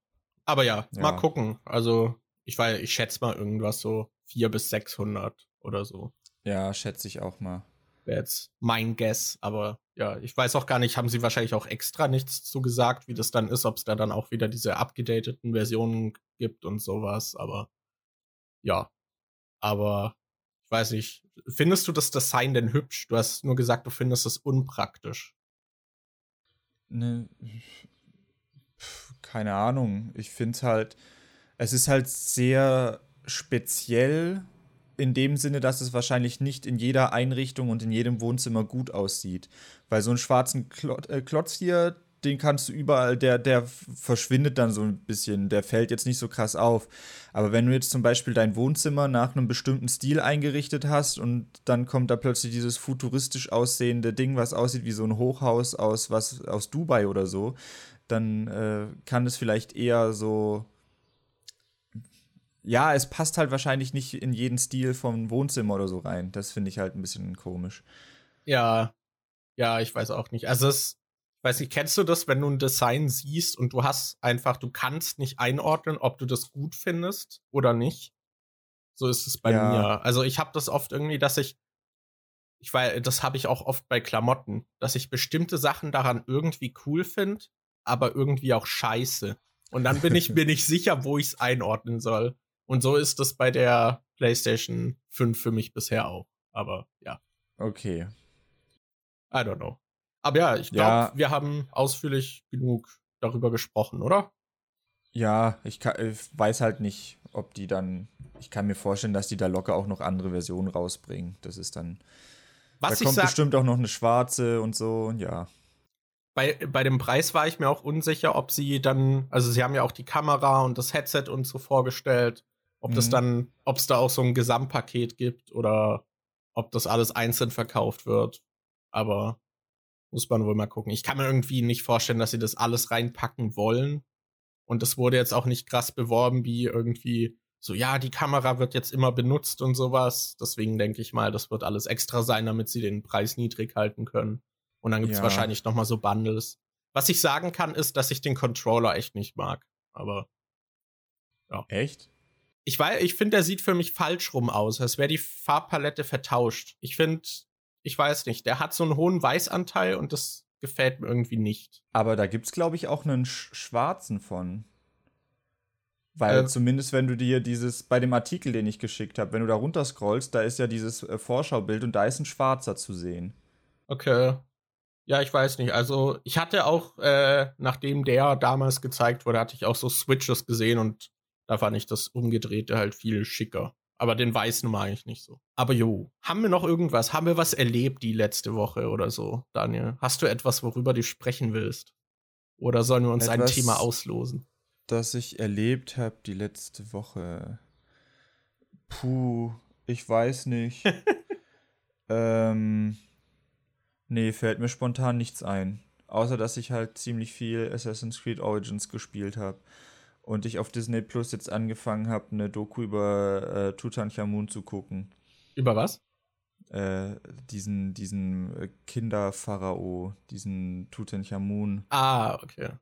Aber ja, ja. mal gucken. Also ich ich schätze mal irgendwas so 400 bis 600 oder so. Ja, schätze ich auch mal wäre jetzt mein Guess. Aber ja, ich weiß auch gar nicht, haben sie wahrscheinlich auch extra nichts zu gesagt, wie das dann ist, ob es da dann auch wieder diese abgedateten Versionen gibt und sowas. Aber ja, aber ich weiß nicht, findest du das Design denn hübsch? Du hast nur gesagt, du findest es unpraktisch. Ne, keine Ahnung. Ich finde es halt, es ist halt sehr speziell in dem Sinne, dass es wahrscheinlich nicht in jeder Einrichtung und in jedem Wohnzimmer gut aussieht. Weil so einen schwarzen äh, Klotz hier, den kannst du überall, der, der verschwindet dann so ein bisschen, der fällt jetzt nicht so krass auf. Aber wenn du jetzt zum Beispiel dein Wohnzimmer nach einem bestimmten Stil eingerichtet hast und dann kommt da plötzlich dieses futuristisch aussehende Ding, was aussieht wie so ein Hochhaus aus, was, aus Dubai oder so, dann äh, kann es vielleicht eher so ja, es passt halt wahrscheinlich nicht in jeden Stil vom Wohnzimmer oder so rein. Das finde ich halt ein bisschen komisch. Ja, ja, ich weiß auch nicht. Also es, ich weiß nicht, kennst du das, wenn du ein Design siehst und du hast einfach, du kannst nicht einordnen, ob du das gut findest oder nicht? So ist es bei ja. mir. Also ich habe das oft irgendwie, dass ich, ich weiß, das habe ich auch oft bei Klamotten, dass ich bestimmte Sachen daran irgendwie cool finde, aber irgendwie auch scheiße. Und dann bin ich mir nicht sicher, wo ich es einordnen soll. Und so ist das bei der PlayStation 5 für mich bisher auch. Aber ja. Okay. I don't know. Aber ja, ich glaube, ja. wir haben ausführlich genug darüber gesprochen, oder? Ja, ich, kann, ich, weiß halt nicht, ob die dann. Ich kann mir vorstellen, dass die da locker auch noch andere Versionen rausbringen. Das ist dann. Was da kommt bestimmt auch noch eine schwarze und so, und ja. Bei, bei dem Preis war ich mir auch unsicher, ob sie dann. Also, sie haben ja auch die Kamera und das Headset und so vorgestellt. Ob mhm. das dann, ob es da auch so ein Gesamtpaket gibt oder ob das alles einzeln verkauft wird. Aber muss man wohl mal gucken. Ich kann mir irgendwie nicht vorstellen, dass sie das alles reinpacken wollen. Und das wurde jetzt auch nicht krass beworben, wie irgendwie so, ja, die Kamera wird jetzt immer benutzt und sowas. Deswegen denke ich mal, das wird alles extra sein, damit sie den Preis niedrig halten können. Und dann gibt es ja. wahrscheinlich noch mal so Bundles. Was ich sagen kann, ist, dass ich den Controller echt nicht mag. Aber ja. Echt? Ich weiß, ich finde, der sieht für mich falsch rum aus, als wäre die Farbpalette vertauscht. Ich finde, ich weiß nicht, der hat so einen hohen Weißanteil und das gefällt mir irgendwie nicht. Aber da gibt's, glaube ich, auch einen sch schwarzen von. Weil äh, zumindest, wenn du dir dieses, bei dem Artikel, den ich geschickt habe, wenn du da runterscrollst, da ist ja dieses äh, Vorschaubild und da ist ein schwarzer zu sehen. Okay. Ja, ich weiß nicht. Also, ich hatte auch, äh, nachdem der damals gezeigt wurde, hatte ich auch so Switches gesehen und da fand ich das Umgedrehte halt viel schicker. Aber den Weißen mag ich nicht so. Aber jo, haben wir noch irgendwas? Haben wir was erlebt die letzte Woche oder so, Daniel? Hast du etwas, worüber du sprechen willst? Oder sollen wir uns etwas, ein Thema auslosen? das ich erlebt habe die letzte Woche. Puh, ich weiß nicht. ähm, nee, fällt mir spontan nichts ein. Außer dass ich halt ziemlich viel Assassin's Creed Origins gespielt habe. Und ich auf Disney Plus jetzt angefangen habe, eine Doku über äh, Tutanchamun zu gucken. Über was? Äh, diesen, diesen äh, Kinderpharao, diesen Tutanchamun. Ah, okay.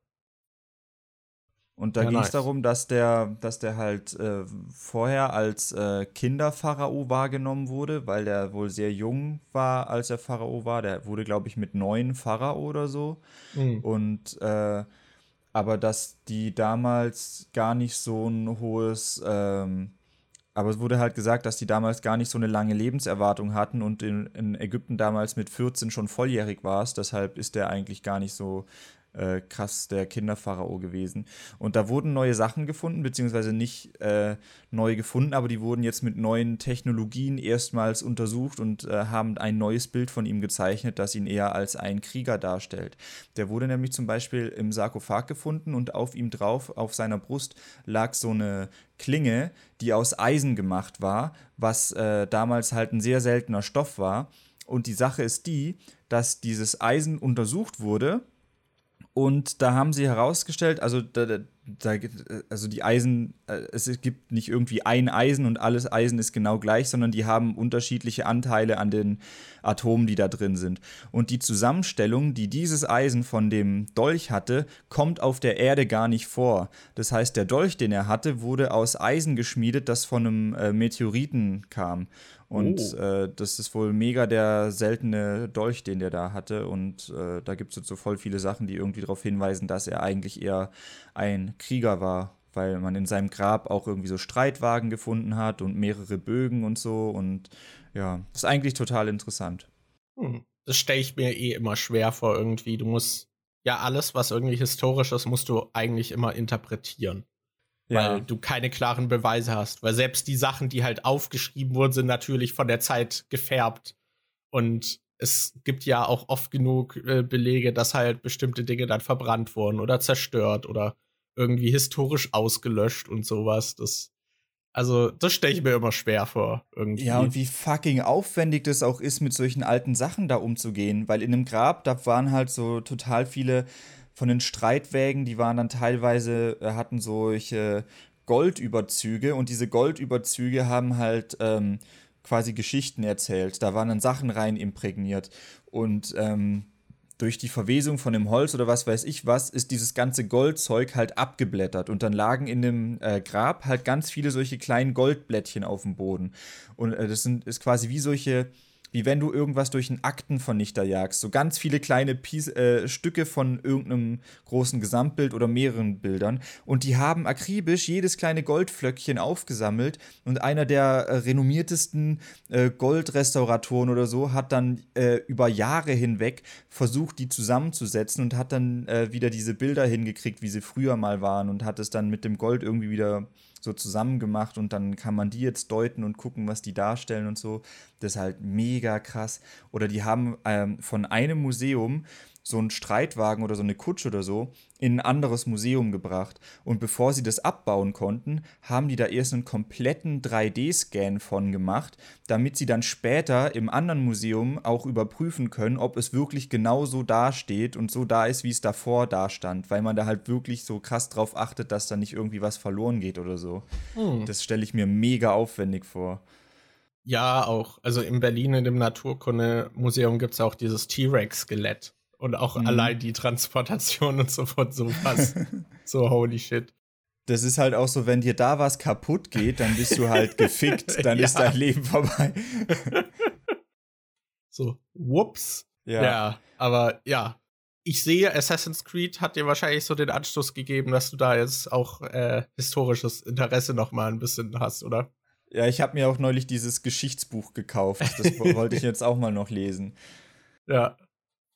Und da ja, ging es nice. darum, dass der, dass der halt äh, vorher als äh, Kinderpharao wahrgenommen wurde, weil der wohl sehr jung war, als er Pharao war. Der wurde, glaube ich, mit neun Pharao oder so. Mhm. Und äh, aber dass die damals gar nicht so ein hohes, ähm, aber es wurde halt gesagt, dass die damals gar nicht so eine lange Lebenserwartung hatten und in, in Ägypten damals mit 14 schon volljährig war es. Deshalb ist der eigentlich gar nicht so äh, krass der Kinderpharao gewesen. Und da wurden neue Sachen gefunden, beziehungsweise nicht äh, neu gefunden, aber die wurden jetzt mit neuen Technologien erstmals untersucht und äh, haben ein neues Bild von ihm gezeichnet, das ihn eher als einen Krieger darstellt. Der wurde nämlich zum Beispiel im Sarkophag gefunden und auf ihm drauf, auf seiner Brust, lag so eine Klinge, die aus Eisen gemacht war, was äh, damals halt ein sehr seltener Stoff war. Und die Sache ist die, dass dieses Eisen untersucht wurde und da haben sie herausgestellt, also, da, da, also die Eisen, äh, es gibt nicht irgendwie ein Eisen und alles Eisen ist genau gleich, sondern die haben unterschiedliche Anteile an den Atomen, die da drin sind. Und die Zusammenstellung, die dieses Eisen von dem Dolch hatte, kommt auf der Erde gar nicht vor. Das heißt, der Dolch, den er hatte, wurde aus Eisen geschmiedet, das von einem äh, Meteoriten kam. Und oh. äh, das ist wohl mega der seltene Dolch, den der da hatte. Und äh, da gibt es jetzt so voll viele Sachen, die irgendwie darauf hinweisen, dass er eigentlich eher ein Krieger war, weil man in seinem Grab auch irgendwie so Streitwagen gefunden hat und mehrere Bögen und so. Und ja, das ist eigentlich total interessant. Hm. Das stelle ich mir eh immer schwer vor, irgendwie. Du musst ja alles, was irgendwie historisch ist, musst du eigentlich immer interpretieren ja. weil du keine klaren Beweise hast. Weil selbst die Sachen, die halt aufgeschrieben wurden, sind natürlich von der Zeit gefärbt. Und es gibt ja auch oft genug äh, Belege, dass halt bestimmte Dinge dann verbrannt wurden oder zerstört oder irgendwie historisch ausgelöscht und sowas. Das, also, das stelle ich mir immer schwer vor. Irgendwie. Ja, und wie fucking aufwendig das auch ist, mit solchen alten Sachen da umzugehen. Weil in einem Grab, da waren halt so total viele von den Streitwägen, die waren dann teilweise, äh, hatten solche Goldüberzüge und diese Goldüberzüge haben halt ähm, quasi Geschichten erzählt. Da waren dann Sachen rein imprägniert und ähm, durch die Verwesung von dem Holz oder was weiß ich was, ist dieses ganze Goldzeug halt abgeblättert und dann lagen in dem äh, Grab halt ganz viele solche kleinen Goldblättchen auf dem Boden. Und äh, das sind, ist quasi wie solche wie wenn du irgendwas durch einen Aktenvernichter jagst. So ganz viele kleine Piece, äh, Stücke von irgendeinem großen Gesamtbild oder mehreren Bildern. Und die haben akribisch jedes kleine Goldflöckchen aufgesammelt. Und einer der äh, renommiertesten äh, Goldrestauratoren oder so hat dann äh, über Jahre hinweg versucht, die zusammenzusetzen und hat dann äh, wieder diese Bilder hingekriegt, wie sie früher mal waren und hat es dann mit dem Gold irgendwie wieder so zusammen gemacht und dann kann man die jetzt deuten und gucken, was die darstellen und so. Das ist halt mega krass. Oder die haben ähm, von einem Museum so einen Streitwagen oder so eine Kutsche oder so in ein anderes Museum gebracht. Und bevor sie das abbauen konnten, haben die da erst einen kompletten 3D-Scan von gemacht, damit sie dann später im anderen Museum auch überprüfen können, ob es wirklich genau so dasteht und so da ist, wie es davor dastand, weil man da halt wirklich so krass drauf achtet, dass da nicht irgendwie was verloren geht oder so. Hm. Das stelle ich mir mega aufwendig vor. Ja, auch. Also in Berlin in dem Naturkundemuseum gibt es auch dieses T-Rex-Skelett. Und auch mhm. allein die Transportation und so von sowas. so holy shit. Das ist halt auch so, wenn dir da was kaputt geht, dann bist du halt gefickt, dann ja. ist dein Leben vorbei. so, whoops. Ja. ja, aber ja, ich sehe, Assassin's Creed hat dir wahrscheinlich so den Anstoß gegeben, dass du da jetzt auch äh, historisches Interesse noch mal ein bisschen hast, oder? Ja, ich habe mir auch neulich dieses Geschichtsbuch gekauft. Das wollte ich jetzt auch mal noch lesen. Ja.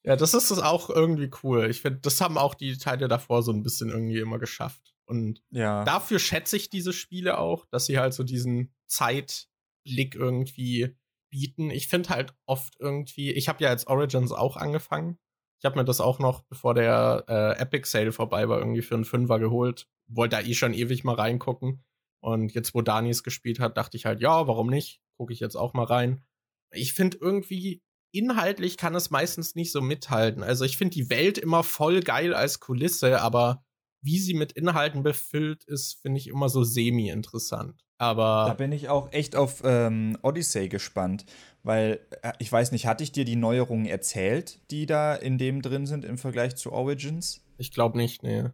Ja, das ist auch irgendwie cool. Ich finde, das haben auch die Teile davor so ein bisschen irgendwie immer geschafft. Und ja. dafür schätze ich diese Spiele auch, dass sie halt so diesen Zeitblick irgendwie bieten. Ich finde halt oft irgendwie, ich habe ja jetzt Origins auch angefangen. Ich habe mir das auch noch, bevor der äh, Epic Sale vorbei war, irgendwie für einen Fünfer geholt. wollte da eh schon ewig mal reingucken. Und jetzt, wo Dani es gespielt hat, dachte ich halt, ja, warum nicht? Gucke ich jetzt auch mal rein. Ich finde irgendwie, inhaltlich kann es meistens nicht so mithalten. Also ich finde die Welt immer voll geil als Kulisse, aber wie sie mit Inhalten befüllt ist, finde ich immer so semi-interessant. Aber. Da bin ich auch echt auf ähm, Odyssey gespannt, weil äh, ich weiß nicht, hatte ich dir die Neuerungen erzählt, die da in dem drin sind im Vergleich zu Origins? Ich glaube nicht, nee.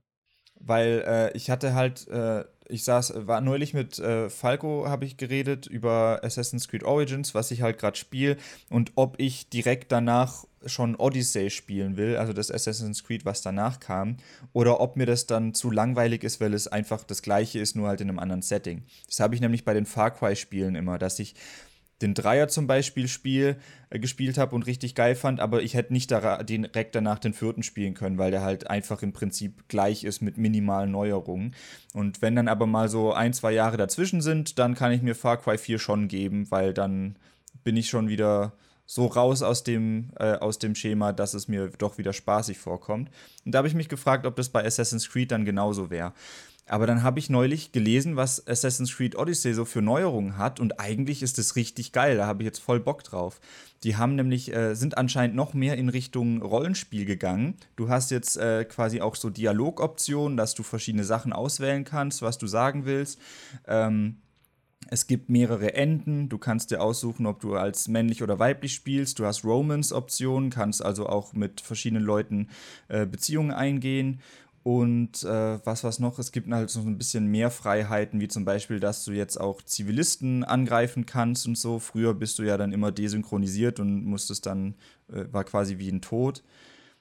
Weil äh, ich hatte halt, äh, ich saß, war neulich mit äh, Falco, habe ich geredet über Assassin's Creed Origins, was ich halt gerade spiele und ob ich direkt danach schon Odyssey spielen will, also das Assassin's Creed, was danach kam, oder ob mir das dann zu langweilig ist, weil es einfach das gleiche ist, nur halt in einem anderen Setting. Das habe ich nämlich bei den Far Cry-Spielen immer, dass ich den Dreier zum Beispiel Spiel äh, gespielt habe und richtig geil fand, aber ich hätte nicht da, direkt danach den vierten spielen können, weil der halt einfach im Prinzip gleich ist mit minimalen Neuerungen. Und wenn dann aber mal so ein, zwei Jahre dazwischen sind, dann kann ich mir Far Cry 4 schon geben, weil dann bin ich schon wieder so raus aus dem, äh, aus dem Schema, dass es mir doch wieder spaßig vorkommt. Und da habe ich mich gefragt, ob das bei Assassin's Creed dann genauso wäre. Aber dann habe ich neulich gelesen, was Assassin's Creed Odyssey so für Neuerungen hat und eigentlich ist es richtig geil. Da habe ich jetzt voll Bock drauf. Die haben nämlich äh, sind anscheinend noch mehr in Richtung Rollenspiel gegangen. Du hast jetzt äh, quasi auch so Dialogoptionen, dass du verschiedene Sachen auswählen kannst, was du sagen willst. Ähm, es gibt mehrere Enden. Du kannst dir aussuchen, ob du als männlich oder weiblich spielst. Du hast Romance-Optionen, kannst also auch mit verschiedenen Leuten äh, Beziehungen eingehen. Und äh, was was noch? Es gibt halt so ein bisschen mehr Freiheiten, wie zum Beispiel, dass du jetzt auch Zivilisten angreifen kannst und so. Früher bist du ja dann immer desynchronisiert und musstest dann, äh, war quasi wie ein Tod.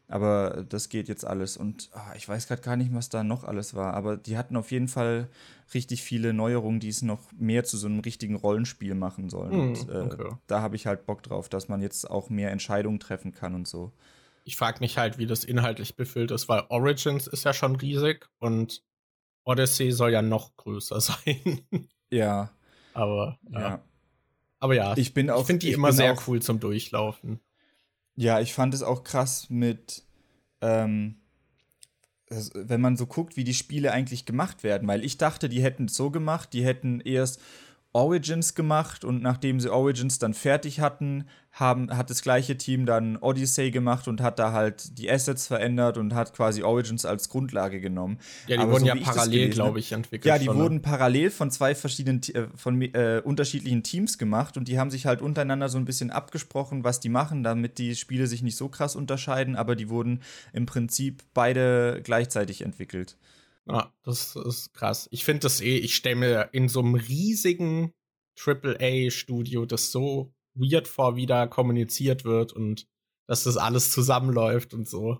Aber das geht jetzt alles. Und oh, ich weiß gerade gar nicht, was da noch alles war. Aber die hatten auf jeden Fall richtig viele Neuerungen, die es noch mehr zu so einem richtigen Rollenspiel machen sollen. Mm, und äh, okay. da habe ich halt Bock drauf, dass man jetzt auch mehr Entscheidungen treffen kann und so ich frage mich halt, wie das inhaltlich befüllt ist, weil Origins ist ja schon riesig und Odyssey soll ja noch größer sein. Ja. Aber ja. ja. Aber ja, ich, bin ich finde die immer sehr cool zum Durchlaufen. Ja, ich fand es auch krass mit, ähm, wenn man so guckt, wie die Spiele eigentlich gemacht werden, weil ich dachte, die hätten es so gemacht, die hätten erst Origins gemacht und nachdem sie Origins dann fertig hatten, haben, hat das gleiche Team dann Odyssey gemacht und hat da halt die Assets verändert und hat quasi Origins als Grundlage genommen. Ja, die Aber wurden so, ja parallel, glaube ich, entwickelt. Ja, die schon, ne? wurden parallel von zwei verschiedenen, äh, von äh, unterschiedlichen Teams gemacht und die haben sich halt untereinander so ein bisschen abgesprochen, was die machen, damit die Spiele sich nicht so krass unterscheiden, aber die wurden im Prinzip beide gleichzeitig entwickelt. Ja, das ist krass. Ich finde das eh, ich stelle mir in so einem riesigen AAA-Studio das so weird vor, wie da kommuniziert wird und dass das alles zusammenläuft und so.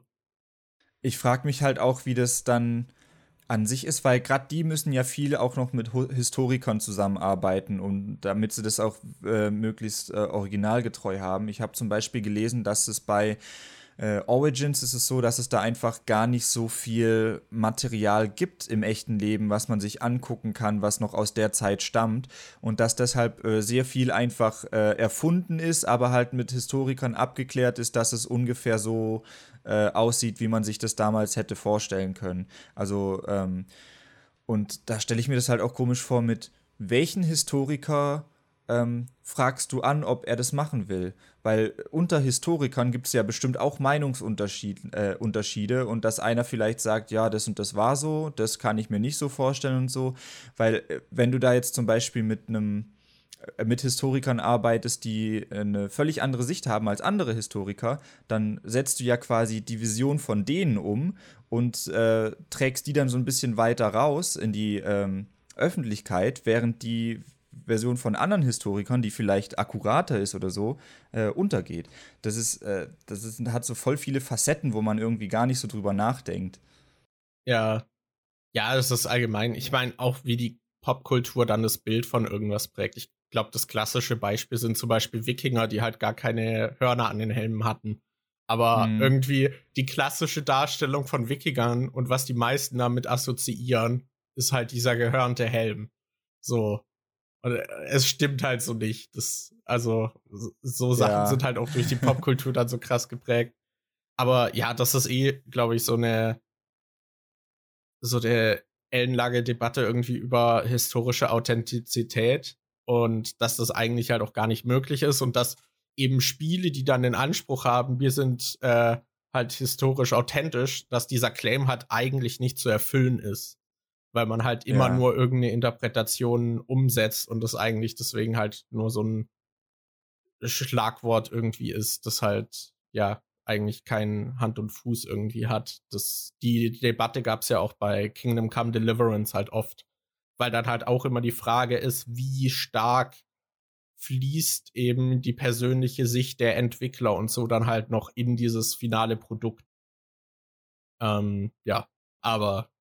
Ich frage mich halt auch, wie das dann an sich ist, weil gerade die müssen ja viel auch noch mit Historikern zusammenarbeiten und damit sie das auch äh, möglichst äh, originalgetreu haben. Ich habe zum Beispiel gelesen, dass es bei äh, Origins ist es so, dass es da einfach gar nicht so viel Material gibt im echten Leben, was man sich angucken kann, was noch aus der Zeit stammt und dass deshalb äh, sehr viel einfach äh, erfunden ist, aber halt mit Historikern abgeklärt ist, dass es ungefähr so äh, aussieht, wie man sich das damals hätte vorstellen können. Also ähm, und da stelle ich mir das halt auch komisch vor mit welchen Historiker ähm, fragst du an, ob er das machen will. Weil unter Historikern gibt es ja bestimmt auch Meinungsunterschiede äh, und dass einer vielleicht sagt, ja, das und das war so, das kann ich mir nicht so vorstellen und so. Weil äh, wenn du da jetzt zum Beispiel mit einem äh, mit Historikern arbeitest, die eine völlig andere Sicht haben als andere Historiker, dann setzt du ja quasi die Vision von denen um und äh, trägst die dann so ein bisschen weiter raus in die ähm, Öffentlichkeit, während die Version von anderen Historikern, die vielleicht akkurater ist oder so, äh, untergeht. Das ist, äh, das ist, hat so voll viele Facetten, wo man irgendwie gar nicht so drüber nachdenkt. Ja. Ja, das ist allgemein. Ich meine, auch wie die Popkultur dann das Bild von irgendwas prägt. Ich glaube, das klassische Beispiel sind zum Beispiel Wikinger, die halt gar keine Hörner an den Helmen hatten. Aber hm. irgendwie die klassische Darstellung von Wikingern und was die meisten damit assoziieren, ist halt dieser gehörnte Helm. So. Und äh, es stimmt halt so nicht. Das, also, so Sachen ja. sind halt auch durch die Popkultur dann so krass geprägt. Aber ja, das ist eh, glaube ich, so eine, so der ellenlange Debatte irgendwie über historische Authentizität und dass das eigentlich halt auch gar nicht möglich ist und dass eben Spiele, die dann den Anspruch haben, wir sind äh, halt historisch authentisch, dass dieser Claim halt eigentlich nicht zu erfüllen ist. Weil man halt immer ja. nur irgendeine Interpretation umsetzt und das eigentlich deswegen halt nur so ein Schlagwort irgendwie ist, das halt, ja, eigentlich keinen Hand und Fuß irgendwie hat. Das, die Debatte gab es ja auch bei Kingdom Come Deliverance halt oft, weil dann halt auch immer die Frage ist, wie stark fließt eben die persönliche Sicht der Entwickler und so dann halt noch in dieses finale Produkt. Ähm, ja, aber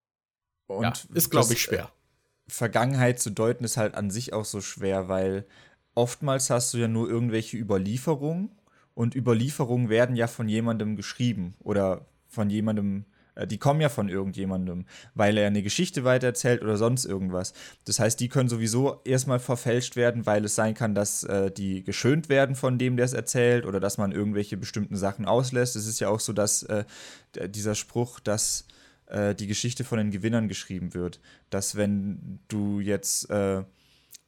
und ja, ist, glaube ich, schwer. Äh, Vergangenheit zu deuten ist halt an sich auch so schwer, weil oftmals hast du ja nur irgendwelche Überlieferungen und Überlieferungen werden ja von jemandem geschrieben oder von jemandem äh, die kommen ja von irgendjemandem, weil er eine Geschichte weitererzählt oder sonst irgendwas. Das heißt, die können sowieso erstmal verfälscht werden, weil es sein kann, dass äh, die geschönt werden von dem, der es erzählt oder dass man irgendwelche bestimmten Sachen auslässt. Es ist ja auch so, dass äh, dieser Spruch, dass äh, die Geschichte von den Gewinnern geschrieben wird, dass wenn du jetzt äh,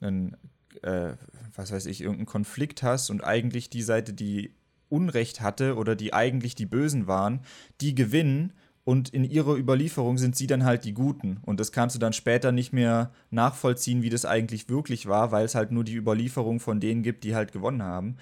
einen äh, was weiß ich, irgendeinen Konflikt hast und eigentlich die Seite, die Unrecht hatte oder die eigentlich die Bösen waren, die gewinnen, und in ihrer Überlieferung sind sie dann halt die Guten. Und das kannst du dann später nicht mehr nachvollziehen, wie das eigentlich wirklich war, weil es halt nur die Überlieferung von denen gibt, die halt gewonnen haben.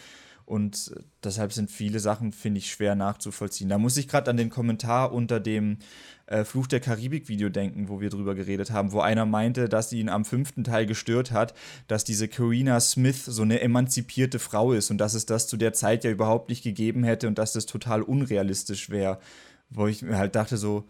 Und deshalb sind viele Sachen, finde ich, schwer nachzuvollziehen. Da muss ich gerade an den Kommentar unter dem äh, Fluch der Karibik-Video denken, wo wir drüber geredet haben, wo einer meinte, dass ihn am fünften Teil gestört hat, dass diese Karina Smith so eine emanzipierte Frau ist und dass es das zu der Zeit ja überhaupt nicht gegeben hätte und dass das total unrealistisch wäre. Wo ich mir halt dachte, so,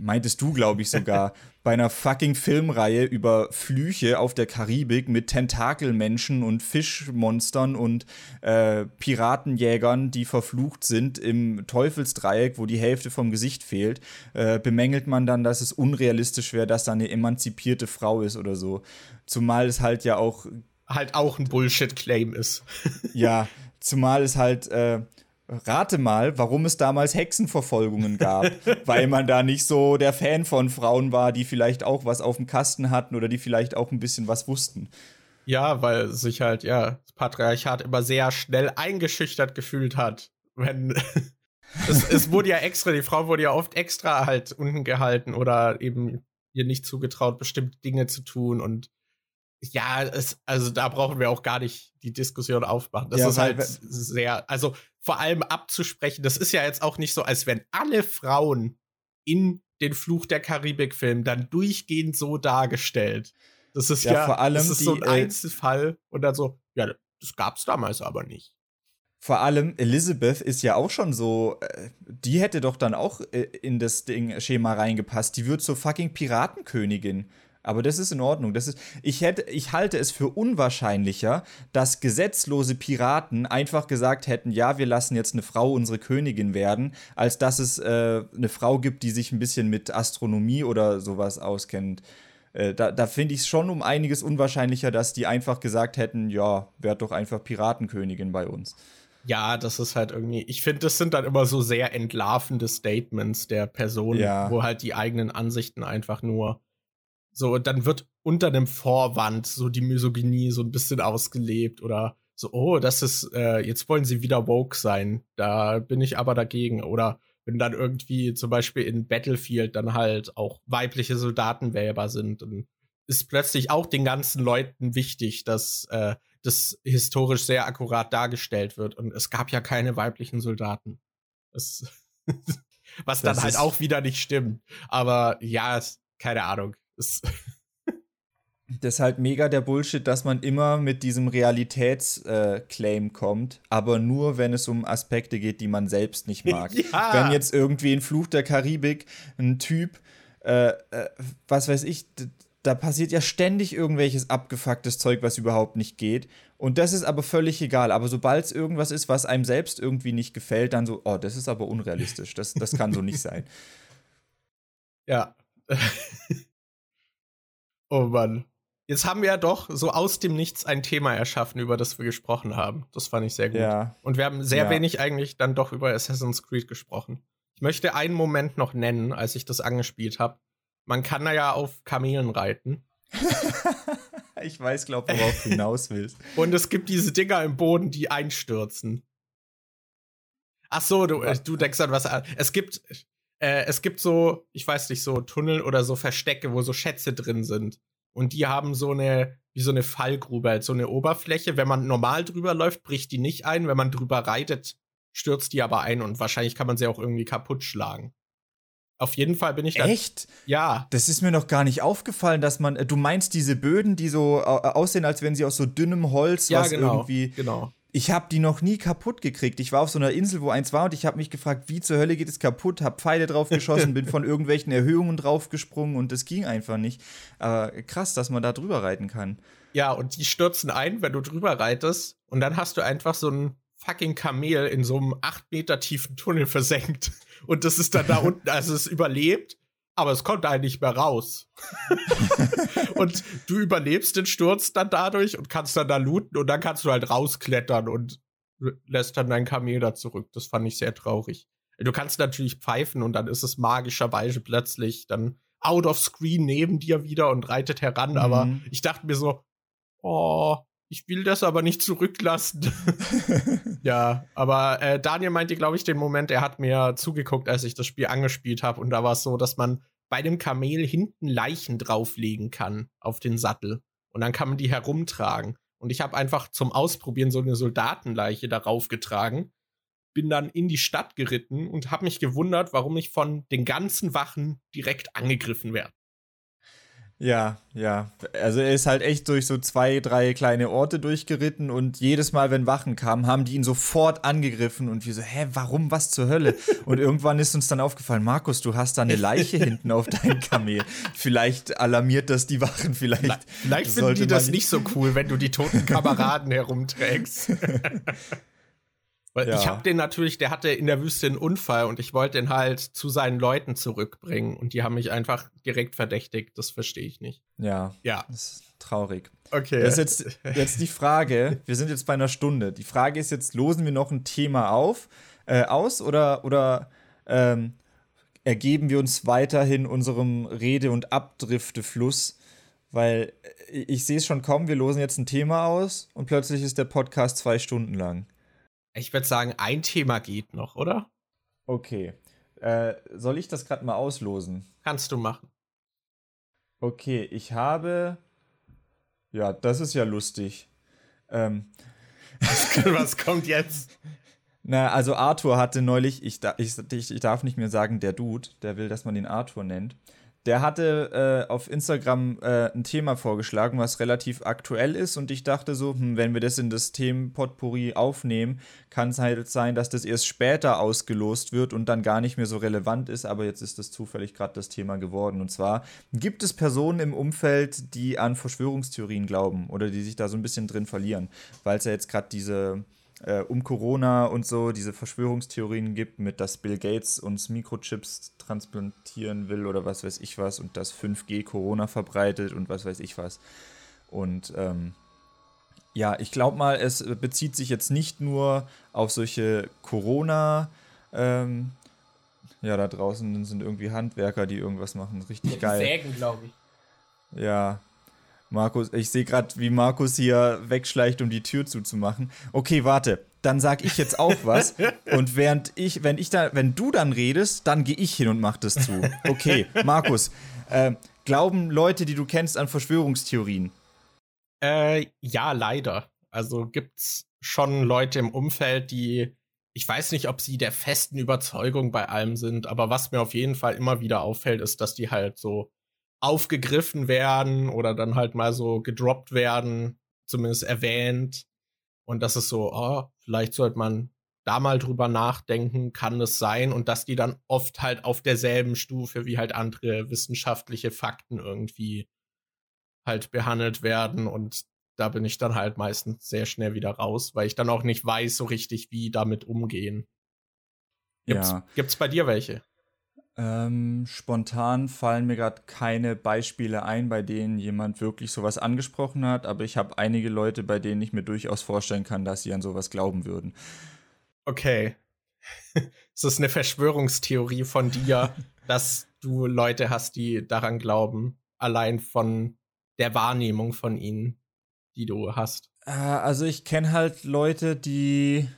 meintest du, glaube ich, sogar, bei einer fucking Filmreihe über Flüche auf der Karibik mit Tentakelmenschen und Fischmonstern und äh, Piratenjägern, die verflucht sind im Teufelsdreieck, wo die Hälfte vom Gesicht fehlt, äh, bemängelt man dann, dass es unrealistisch wäre, dass da eine emanzipierte Frau ist oder so. Zumal es halt ja auch. Halt auch ein Bullshit-Claim ist. ja, zumal es halt. Äh, Rate mal, warum es damals Hexenverfolgungen gab, weil man da nicht so der Fan von Frauen war, die vielleicht auch was auf dem Kasten hatten oder die vielleicht auch ein bisschen was wussten. Ja, weil sich halt, ja, das Patriarchat immer sehr schnell eingeschüchtert gefühlt hat. Wenn es, es wurde ja extra, die Frau wurde ja oft extra halt unten gehalten oder eben ihr nicht zugetraut, bestimmte Dinge zu tun und ja, es, also da brauchen wir auch gar nicht die Diskussion aufmachen. Das ja, ist halt sehr, also vor allem abzusprechen, das ist ja jetzt auch nicht so, als wenn alle Frauen in den Fluch der Karibik-Film dann durchgehend so dargestellt. Das ist ja, ja vor allem das ist die, so ein äh, Einzelfall und dann so, ja, das gab's damals aber nicht. Vor allem Elizabeth ist ja auch schon so, äh, die hätte doch dann auch äh, in das Ding Schema reingepasst. Die wird zur fucking Piratenkönigin. Aber das ist in Ordnung. Das ist, ich, hätte, ich halte es für unwahrscheinlicher, dass gesetzlose Piraten einfach gesagt hätten, ja, wir lassen jetzt eine Frau unsere Königin werden, als dass es äh, eine Frau gibt, die sich ein bisschen mit Astronomie oder sowas auskennt. Äh, da da finde ich es schon um einiges unwahrscheinlicher, dass die einfach gesagt hätten, ja, werd doch einfach Piratenkönigin bei uns. Ja, das ist halt irgendwie, ich finde, das sind dann immer so sehr entlarvende Statements der Person, ja. wo halt die eigenen Ansichten einfach nur so, dann wird unter einem Vorwand so die Misogynie so ein bisschen ausgelebt oder so, oh, das ist, äh, jetzt wollen sie wieder woke sein. Da bin ich aber dagegen. Oder wenn dann irgendwie zum Beispiel in Battlefield dann halt auch weibliche Soldaten wählbar sind, dann ist plötzlich auch den ganzen Leuten wichtig, dass äh, das historisch sehr akkurat dargestellt wird. Und es gab ja keine weiblichen Soldaten. Das, was das dann halt auch wieder nicht stimmt. Aber ja, keine Ahnung. Das ist halt mega der Bullshit, dass man immer mit diesem Realitätsclaim äh, kommt, aber nur, wenn es um Aspekte geht, die man selbst nicht mag. ja. Wenn jetzt irgendwie in Fluch der Karibik ein Typ, äh, äh, was weiß ich, da passiert ja ständig irgendwelches abgefucktes Zeug, was überhaupt nicht geht. Und das ist aber völlig egal. Aber sobald es irgendwas ist, was einem selbst irgendwie nicht gefällt, dann so, oh, das ist aber unrealistisch. Das, das kann so nicht sein. Ja. Oh Mann. Jetzt haben wir ja doch so aus dem Nichts ein Thema erschaffen, über das wir gesprochen haben. Das fand ich sehr gut. Ja. Und wir haben sehr ja. wenig eigentlich dann doch über Assassin's Creed gesprochen. Ich möchte einen Moment noch nennen, als ich das angespielt habe. man kann da ja auf Kamelen reiten. ich weiß, glaub, worauf du hinaus willst. Und es gibt diese Dinger im Boden, die einstürzen. Ach so, du, du denkst an was an. Es gibt, äh, es gibt so, ich weiß nicht, so Tunnel oder so Verstecke, wo so Schätze drin sind. Und die haben so eine, wie so eine Fallgrube, halt so eine Oberfläche. Wenn man normal drüber läuft, bricht die nicht ein. Wenn man drüber reitet, stürzt die aber ein und wahrscheinlich kann man sie auch irgendwie kaputt schlagen. Auf jeden Fall bin ich da. Echt? Ja. Das ist mir noch gar nicht aufgefallen, dass man. Äh, du meinst diese Böden, die so äh, aussehen, als wenn sie aus so dünnem Holz ja, was genau, irgendwie. Genau. Ich habe die noch nie kaputt gekriegt. Ich war auf so einer Insel, wo eins war und ich habe mich gefragt, wie zur Hölle geht es kaputt? Hab Pfeile drauf geschossen, bin von irgendwelchen Erhöhungen draufgesprungen und es ging einfach nicht. Aber krass, dass man da drüber reiten kann. Ja, und die stürzen ein, wenn du drüber reitest und dann hast du einfach so ein fucking Kamel in so einem acht Meter tiefen Tunnel versenkt. Und das ist dann da unten, also es überlebt, aber es kommt da nicht mehr raus. und du überlebst den Sturz dann dadurch und kannst dann da looten und dann kannst du halt rausklettern und lässt dann dein Kamel da zurück. Das fand ich sehr traurig. Du kannst natürlich pfeifen und dann ist es magischerweise plötzlich dann out of screen neben dir wieder und reitet heran, mhm. aber ich dachte mir so, oh, ich will das aber nicht zurücklassen. ja, aber äh, Daniel meinte, glaube ich, den Moment, er hat mir zugeguckt, als ich das Spiel angespielt habe. Und da war es so, dass man bei dem Kamel hinten Leichen drauflegen kann auf den Sattel. Und dann kann man die herumtragen. Und ich habe einfach zum Ausprobieren so eine Soldatenleiche darauf getragen. Bin dann in die Stadt geritten und habe mich gewundert, warum ich von den ganzen Wachen direkt angegriffen werde. Ja, ja. Also er ist halt echt durch so zwei, drei kleine Orte durchgeritten und jedes Mal, wenn Wachen kamen, haben die ihn sofort angegriffen und wir so, hä, warum, was zur Hölle? Und irgendwann ist uns dann aufgefallen, Markus, du hast da eine Leiche hinten auf deinem Kamel. Vielleicht alarmiert das die Wachen, vielleicht. Vielleicht finden die das nicht so cool, wenn du die toten Kameraden herumträgst. Weil ja. ich habe den natürlich, der hatte in der Wüste einen Unfall und ich wollte den halt zu seinen Leuten zurückbringen und die haben mich einfach direkt verdächtigt. Das verstehe ich nicht. Ja. Ja. Das ist traurig. Okay. Das ist jetzt, jetzt die Frage. Wir sind jetzt bei einer Stunde. Die Frage ist jetzt, losen wir noch ein Thema auf, äh, aus oder, oder ähm, ergeben wir uns weiterhin unserem Rede- und Abdriftefluss? Weil äh, ich sehe es schon kommen, wir losen jetzt ein Thema aus und plötzlich ist der Podcast zwei Stunden lang. Ich würde sagen, ein Thema geht noch, oder? Okay. Äh, soll ich das gerade mal auslosen? Kannst du machen. Okay, ich habe. Ja, das ist ja lustig. Ähm. Was kommt jetzt? Na, also Arthur hatte neulich, ich, ich, ich, darf nicht mehr sagen, der Dude, der will, dass man ihn Arthur nennt der hatte äh, auf Instagram äh, ein Thema vorgeschlagen, was relativ aktuell ist. Und ich dachte so, hm, wenn wir das in das Themenpotpourri aufnehmen, kann es halt sein, dass das erst später ausgelost wird und dann gar nicht mehr so relevant ist. Aber jetzt ist das zufällig gerade das Thema geworden. Und zwar gibt es Personen im Umfeld, die an Verschwörungstheorien glauben oder die sich da so ein bisschen drin verlieren, weil es ja jetzt gerade diese äh, um Corona und so diese Verschwörungstheorien gibt, mit dass Bill Gates uns Mikrochips transplantieren will oder was weiß ich was und dass 5G Corona verbreitet und was weiß ich was. Und ähm, ja, ich glaube mal, es bezieht sich jetzt nicht nur auf solche Corona- ähm, ja, da draußen sind irgendwie Handwerker, die irgendwas machen. Richtig geil. Sägen, glaube ich. Ja, Markus, ich sehe gerade, wie Markus hier wegschleicht, um die Tür zuzumachen. Okay, warte. Dann sag ich jetzt auch was. und während ich, wenn ich da, wenn du dann redest, dann gehe ich hin und mach das zu. Okay, Markus, äh, glauben Leute, die du kennst, an Verschwörungstheorien? Äh, ja, leider. Also gibt's schon Leute im Umfeld, die ich weiß nicht, ob sie der festen Überzeugung bei allem sind, aber was mir auf jeden Fall immer wieder auffällt, ist, dass die halt so aufgegriffen werden oder dann halt mal so gedroppt werden, zumindest erwähnt. Und das ist so, oh, vielleicht sollte man da mal drüber nachdenken, kann es sein und dass die dann oft halt auf derselben Stufe wie halt andere wissenschaftliche Fakten irgendwie halt behandelt werden und da bin ich dann halt meistens sehr schnell wieder raus, weil ich dann auch nicht weiß so richtig, wie damit umgehen. Gibt's, ja. gibt's bei dir welche? Ähm, spontan fallen mir gerade keine Beispiele ein, bei denen jemand wirklich sowas angesprochen hat, aber ich habe einige Leute, bei denen ich mir durchaus vorstellen kann, dass sie an sowas glauben würden. Okay. Ist das eine Verschwörungstheorie von dir, dass du Leute hast, die daran glauben, allein von der Wahrnehmung von ihnen, die du hast. Äh, also ich kenne halt Leute, die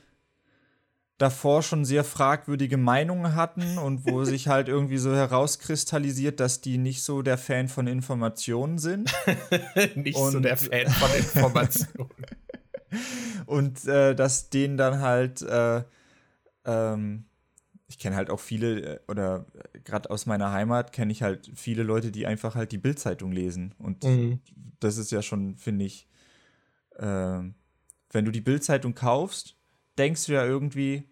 davor schon sehr fragwürdige Meinungen hatten und wo sich halt irgendwie so herauskristallisiert, dass die nicht so der Fan von Informationen sind. nicht und so der Fan von Informationen. und äh, dass denen dann halt, äh, ähm, ich kenne halt auch viele, äh, oder gerade aus meiner Heimat kenne ich halt viele Leute, die einfach halt die Bildzeitung lesen. Und mhm. das ist ja schon, finde ich, äh, wenn du die Bildzeitung kaufst, denkst du ja irgendwie,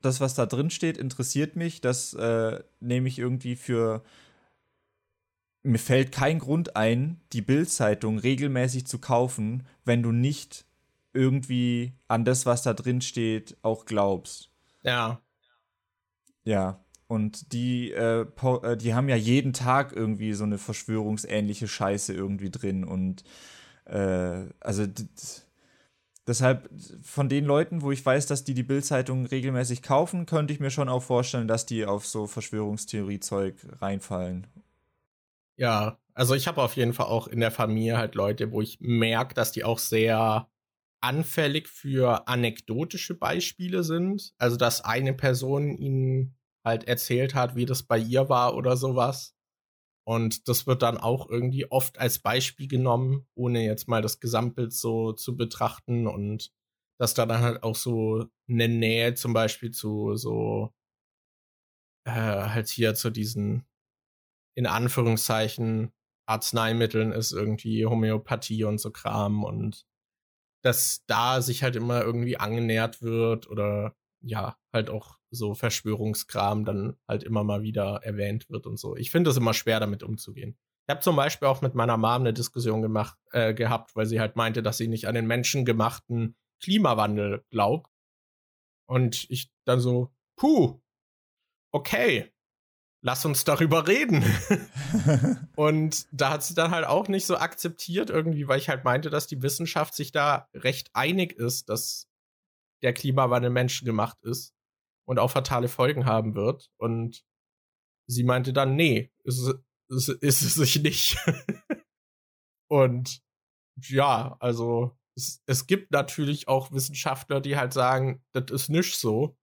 das, was da drin steht, interessiert mich. Das äh, nehme ich irgendwie für. Mir fällt kein Grund ein, die Bildzeitung regelmäßig zu kaufen, wenn du nicht irgendwie an das, was da drin steht, auch glaubst. Ja. Ja. Und die, äh, äh die haben ja jeden Tag irgendwie so eine verschwörungsähnliche Scheiße irgendwie drin. Und äh, also Deshalb von den Leuten, wo ich weiß, dass die die Bildzeitung regelmäßig kaufen, könnte ich mir schon auch vorstellen, dass die auf so Verschwörungstheorie-Zeug reinfallen. Ja, also ich habe auf jeden Fall auch in der Familie halt Leute, wo ich merke, dass die auch sehr anfällig für anekdotische Beispiele sind. Also dass eine Person ihnen halt erzählt hat, wie das bei ihr war oder sowas. Und das wird dann auch irgendwie oft als Beispiel genommen, ohne jetzt mal das Gesamtbild so zu betrachten. Und dass da dann halt auch so eine Nähe zum Beispiel zu so äh, halt hier zu diesen in Anführungszeichen Arzneimitteln ist irgendwie Homöopathie und so Kram. Und dass da sich halt immer irgendwie angenähert wird oder ja, halt auch so Verschwörungskram dann halt immer mal wieder erwähnt wird und so. Ich finde es immer schwer, damit umzugehen. Ich habe zum Beispiel auch mit meiner Mom eine Diskussion gemacht, äh, gehabt, weil sie halt meinte, dass sie nicht an den menschengemachten Klimawandel glaubt. Und ich dann so, puh, okay, lass uns darüber reden. und da hat sie dann halt auch nicht so akzeptiert irgendwie, weil ich halt meinte, dass die Wissenschaft sich da recht einig ist, dass der Klimawandel menschengemacht ist und auch fatale Folgen haben wird. Und sie meinte dann, nee, ist, ist, ist es sich nicht. und ja, also es, es gibt natürlich auch Wissenschaftler, die halt sagen, das ist nicht so.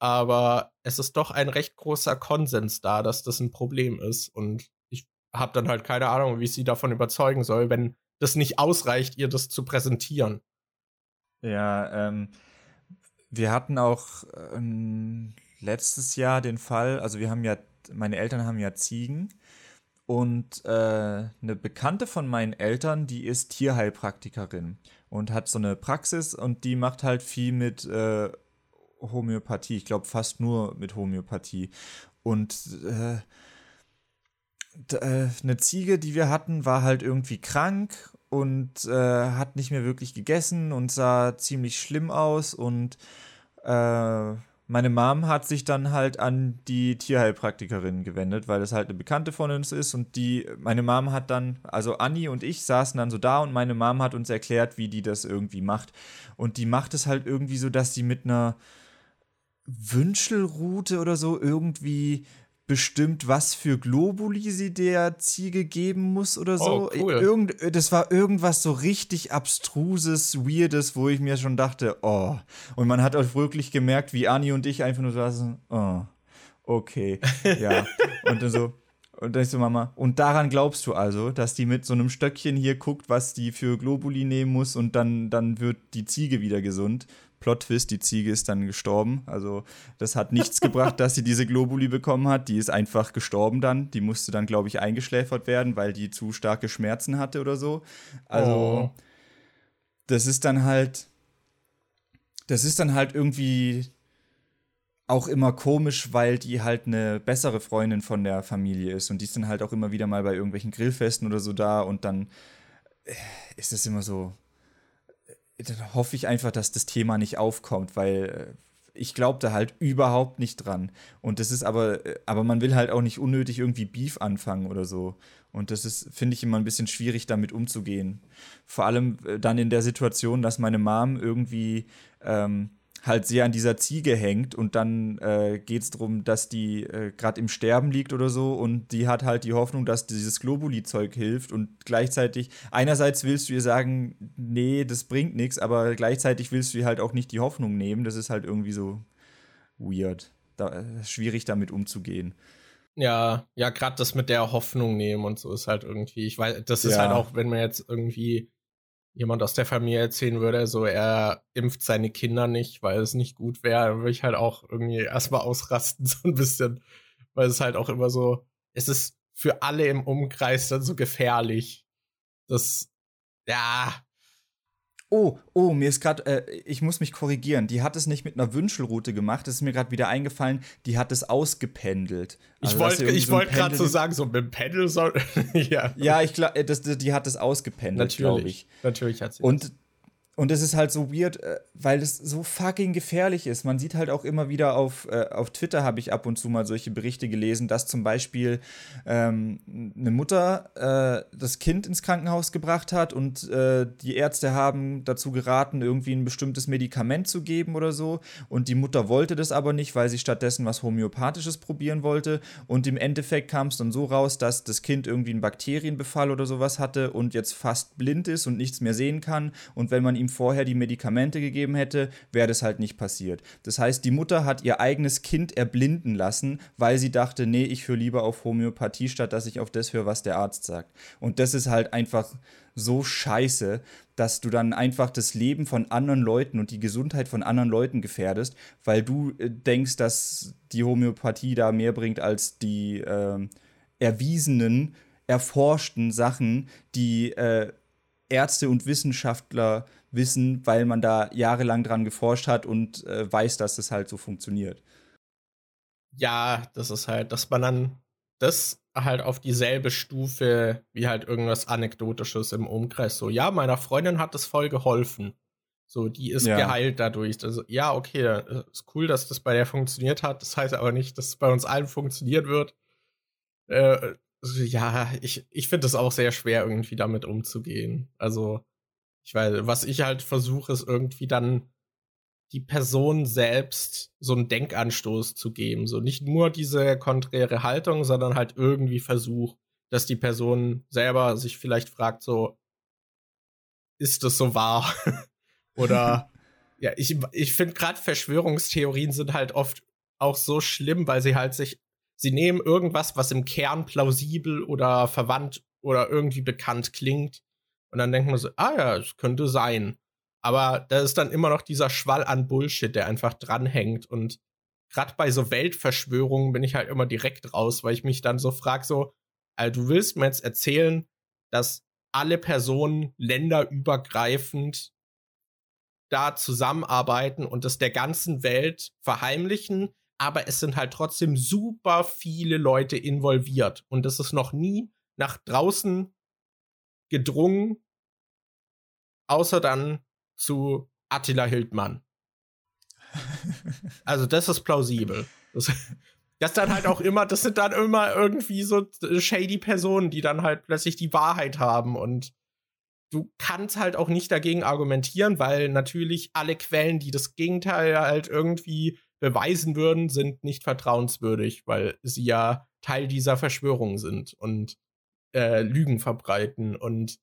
Aber es ist doch ein recht großer Konsens da, dass das ein Problem ist. Und ich habe dann halt keine Ahnung, wie ich sie davon überzeugen soll, wenn das nicht ausreicht, ihr das zu präsentieren. Ja, ähm, wir hatten auch ähm, letztes Jahr den Fall, also wir haben ja, meine Eltern haben ja Ziegen und äh, eine Bekannte von meinen Eltern, die ist Tierheilpraktikerin und hat so eine Praxis und die macht halt viel mit äh, Homöopathie. Ich glaube fast nur mit Homöopathie. Und äh, äh, eine Ziege, die wir hatten, war halt irgendwie krank und äh, hat nicht mehr wirklich gegessen und sah ziemlich schlimm aus und äh, meine Mom hat sich dann halt an die Tierheilpraktikerin gewendet, weil das halt eine Bekannte von uns ist und die, meine Mom hat dann, also Anni und ich saßen dann so da und meine Mom hat uns erklärt, wie die das irgendwie macht. Und die macht es halt irgendwie so, dass sie mit einer Wünschelrute oder so irgendwie bestimmt, was für Globuli sie der Ziege geben muss oder so. Oh, cool. Irgend, das war irgendwas so richtig abstruses, weirdes, wo ich mir schon dachte, oh. Und man hat auch wirklich gemerkt, wie Ani und ich einfach nur saßen, oh, okay, ja. und dann so, und dann ist so, Mama, und daran glaubst du also, dass die mit so einem Stöckchen hier guckt, was die für Globuli nehmen muss und dann, dann wird die Ziege wieder gesund. Plot-Twist, die Ziege ist dann gestorben. Also das hat nichts gebracht, dass sie diese Globuli bekommen hat. Die ist einfach gestorben dann. Die musste dann, glaube ich, eingeschläfert werden, weil die zu starke Schmerzen hatte oder so. Also oh. das ist dann halt, das ist dann halt irgendwie auch immer komisch, weil die halt eine bessere Freundin von der Familie ist und die ist dann halt auch immer wieder mal bei irgendwelchen Grillfesten oder so da und dann äh, ist es immer so, dann hoffe ich einfach, dass das Thema nicht aufkommt, weil äh, ich glaube da halt überhaupt nicht dran. Und das ist aber, äh, aber man will halt auch nicht unnötig irgendwie Beef anfangen oder so. Und das ist, finde ich, immer ein bisschen schwierig, damit umzugehen. Vor allem äh, dann in der Situation, dass meine Mom irgendwie ähm, halt sehr an dieser Ziege hängt und dann äh, geht es darum, dass die äh, gerade im Sterben liegt oder so und die hat halt die Hoffnung, dass dieses Globuli-Zeug hilft und gleichzeitig, einerseits willst du ihr sagen, nee, das bringt nichts, aber gleichzeitig willst du ihr halt auch nicht die Hoffnung nehmen. Das ist halt irgendwie so weird. Da, äh, schwierig damit umzugehen. Ja, ja, gerade das mit der Hoffnung nehmen und so ist halt irgendwie, ich weiß, das ist ja. halt auch, wenn man jetzt irgendwie jemand aus der Familie erzählen würde, so er impft seine Kinder nicht, weil es nicht gut wäre, dann würde ich halt auch irgendwie erstmal ausrasten, so ein bisschen. Weil es halt auch immer so, es ist für alle im Umkreis dann so gefährlich. Das, ja, Oh, oh, mir ist gerade, äh, ich muss mich korrigieren. Die hat es nicht mit einer Wünschelroute gemacht. Das ist mir gerade wieder eingefallen. Die hat es ausgependelt. Also, ich wollte ich so wollt gerade so sagen, so mit dem Pendel soll. ja. Ja, ich glaube, die hat es ausgependelt, glaube ich. Natürlich hat sie. Und das. Und es ist halt so weird, äh, weil es so fucking gefährlich ist. Man sieht halt auch immer wieder auf, äh, auf Twitter, habe ich ab und zu mal solche Berichte gelesen, dass zum Beispiel ähm, eine Mutter äh, das Kind ins Krankenhaus gebracht hat und äh, die Ärzte haben dazu geraten, irgendwie ein bestimmtes Medikament zu geben oder so. Und die Mutter wollte das aber nicht, weil sie stattdessen was Homöopathisches probieren wollte. Und im Endeffekt kam es dann so raus, dass das Kind irgendwie einen Bakterienbefall oder sowas hatte und jetzt fast blind ist und nichts mehr sehen kann. Und wenn man ihm vorher die Medikamente gegeben hätte, wäre das halt nicht passiert. Das heißt, die Mutter hat ihr eigenes Kind erblinden lassen, weil sie dachte, nee, ich höre lieber auf Homöopathie, statt dass ich auf das höre, was der Arzt sagt. Und das ist halt einfach so scheiße, dass du dann einfach das Leben von anderen Leuten und die Gesundheit von anderen Leuten gefährdest, weil du äh, denkst, dass die Homöopathie da mehr bringt als die äh, erwiesenen, erforschten Sachen, die äh, Ärzte und Wissenschaftler wissen, weil man da jahrelang dran geforscht hat und äh, weiß, dass das halt so funktioniert. Ja, das ist halt, dass man dann das halt auf dieselbe Stufe wie halt irgendwas Anekdotisches im Umkreis. So, ja, meiner Freundin hat das voll geholfen. So, die ist ja. geheilt dadurch. Also, ja, okay, ist cool, dass das bei der funktioniert hat. Das heißt aber nicht, dass es bei uns allen funktioniert wird. Äh, ja, ich, ich finde es auch sehr schwer, irgendwie damit umzugehen. Also, ich weiß, was ich halt versuche, ist irgendwie dann die Person selbst so einen Denkanstoß zu geben. So nicht nur diese konträre Haltung, sondern halt irgendwie Versuch, dass die Person selber sich vielleicht fragt, so, ist das so wahr? Oder ja, ich, ich finde gerade Verschwörungstheorien sind halt oft auch so schlimm, weil sie halt sich, sie nehmen irgendwas, was im Kern plausibel oder verwandt oder irgendwie bekannt klingt und dann denkt man so, ah ja, es könnte sein. Aber da ist dann immer noch dieser Schwall an Bullshit, der einfach dranhängt. Und gerade bei so Weltverschwörungen bin ich halt immer direkt raus, weil ich mich dann so frage, so, also du willst mir jetzt erzählen, dass alle Personen länderübergreifend da zusammenarbeiten und das der ganzen Welt verheimlichen, aber es sind halt trotzdem super viele Leute involviert und das ist noch nie nach draußen gedrungen, außer dann zu Attila Hildmann. also das ist plausibel. Das, das dann halt auch immer, das sind dann immer irgendwie so shady Personen, die dann halt plötzlich die Wahrheit haben und du kannst halt auch nicht dagegen argumentieren, weil natürlich alle Quellen, die das Gegenteil halt irgendwie beweisen würden, sind nicht vertrauenswürdig, weil sie ja Teil dieser Verschwörung sind und äh, Lügen verbreiten und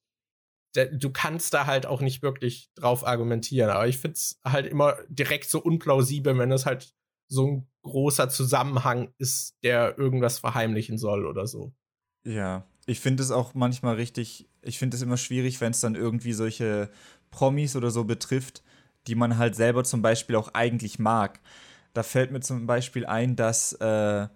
du kannst da halt auch nicht wirklich drauf argumentieren. Aber ich finde es halt immer direkt so unplausibel, wenn es halt so ein großer Zusammenhang ist, der irgendwas verheimlichen soll oder so. Ja, ich finde es auch manchmal richtig, ich finde es immer schwierig, wenn es dann irgendwie solche Promis oder so betrifft, die man halt selber zum Beispiel auch eigentlich mag. Da fällt mir zum Beispiel ein, dass äh,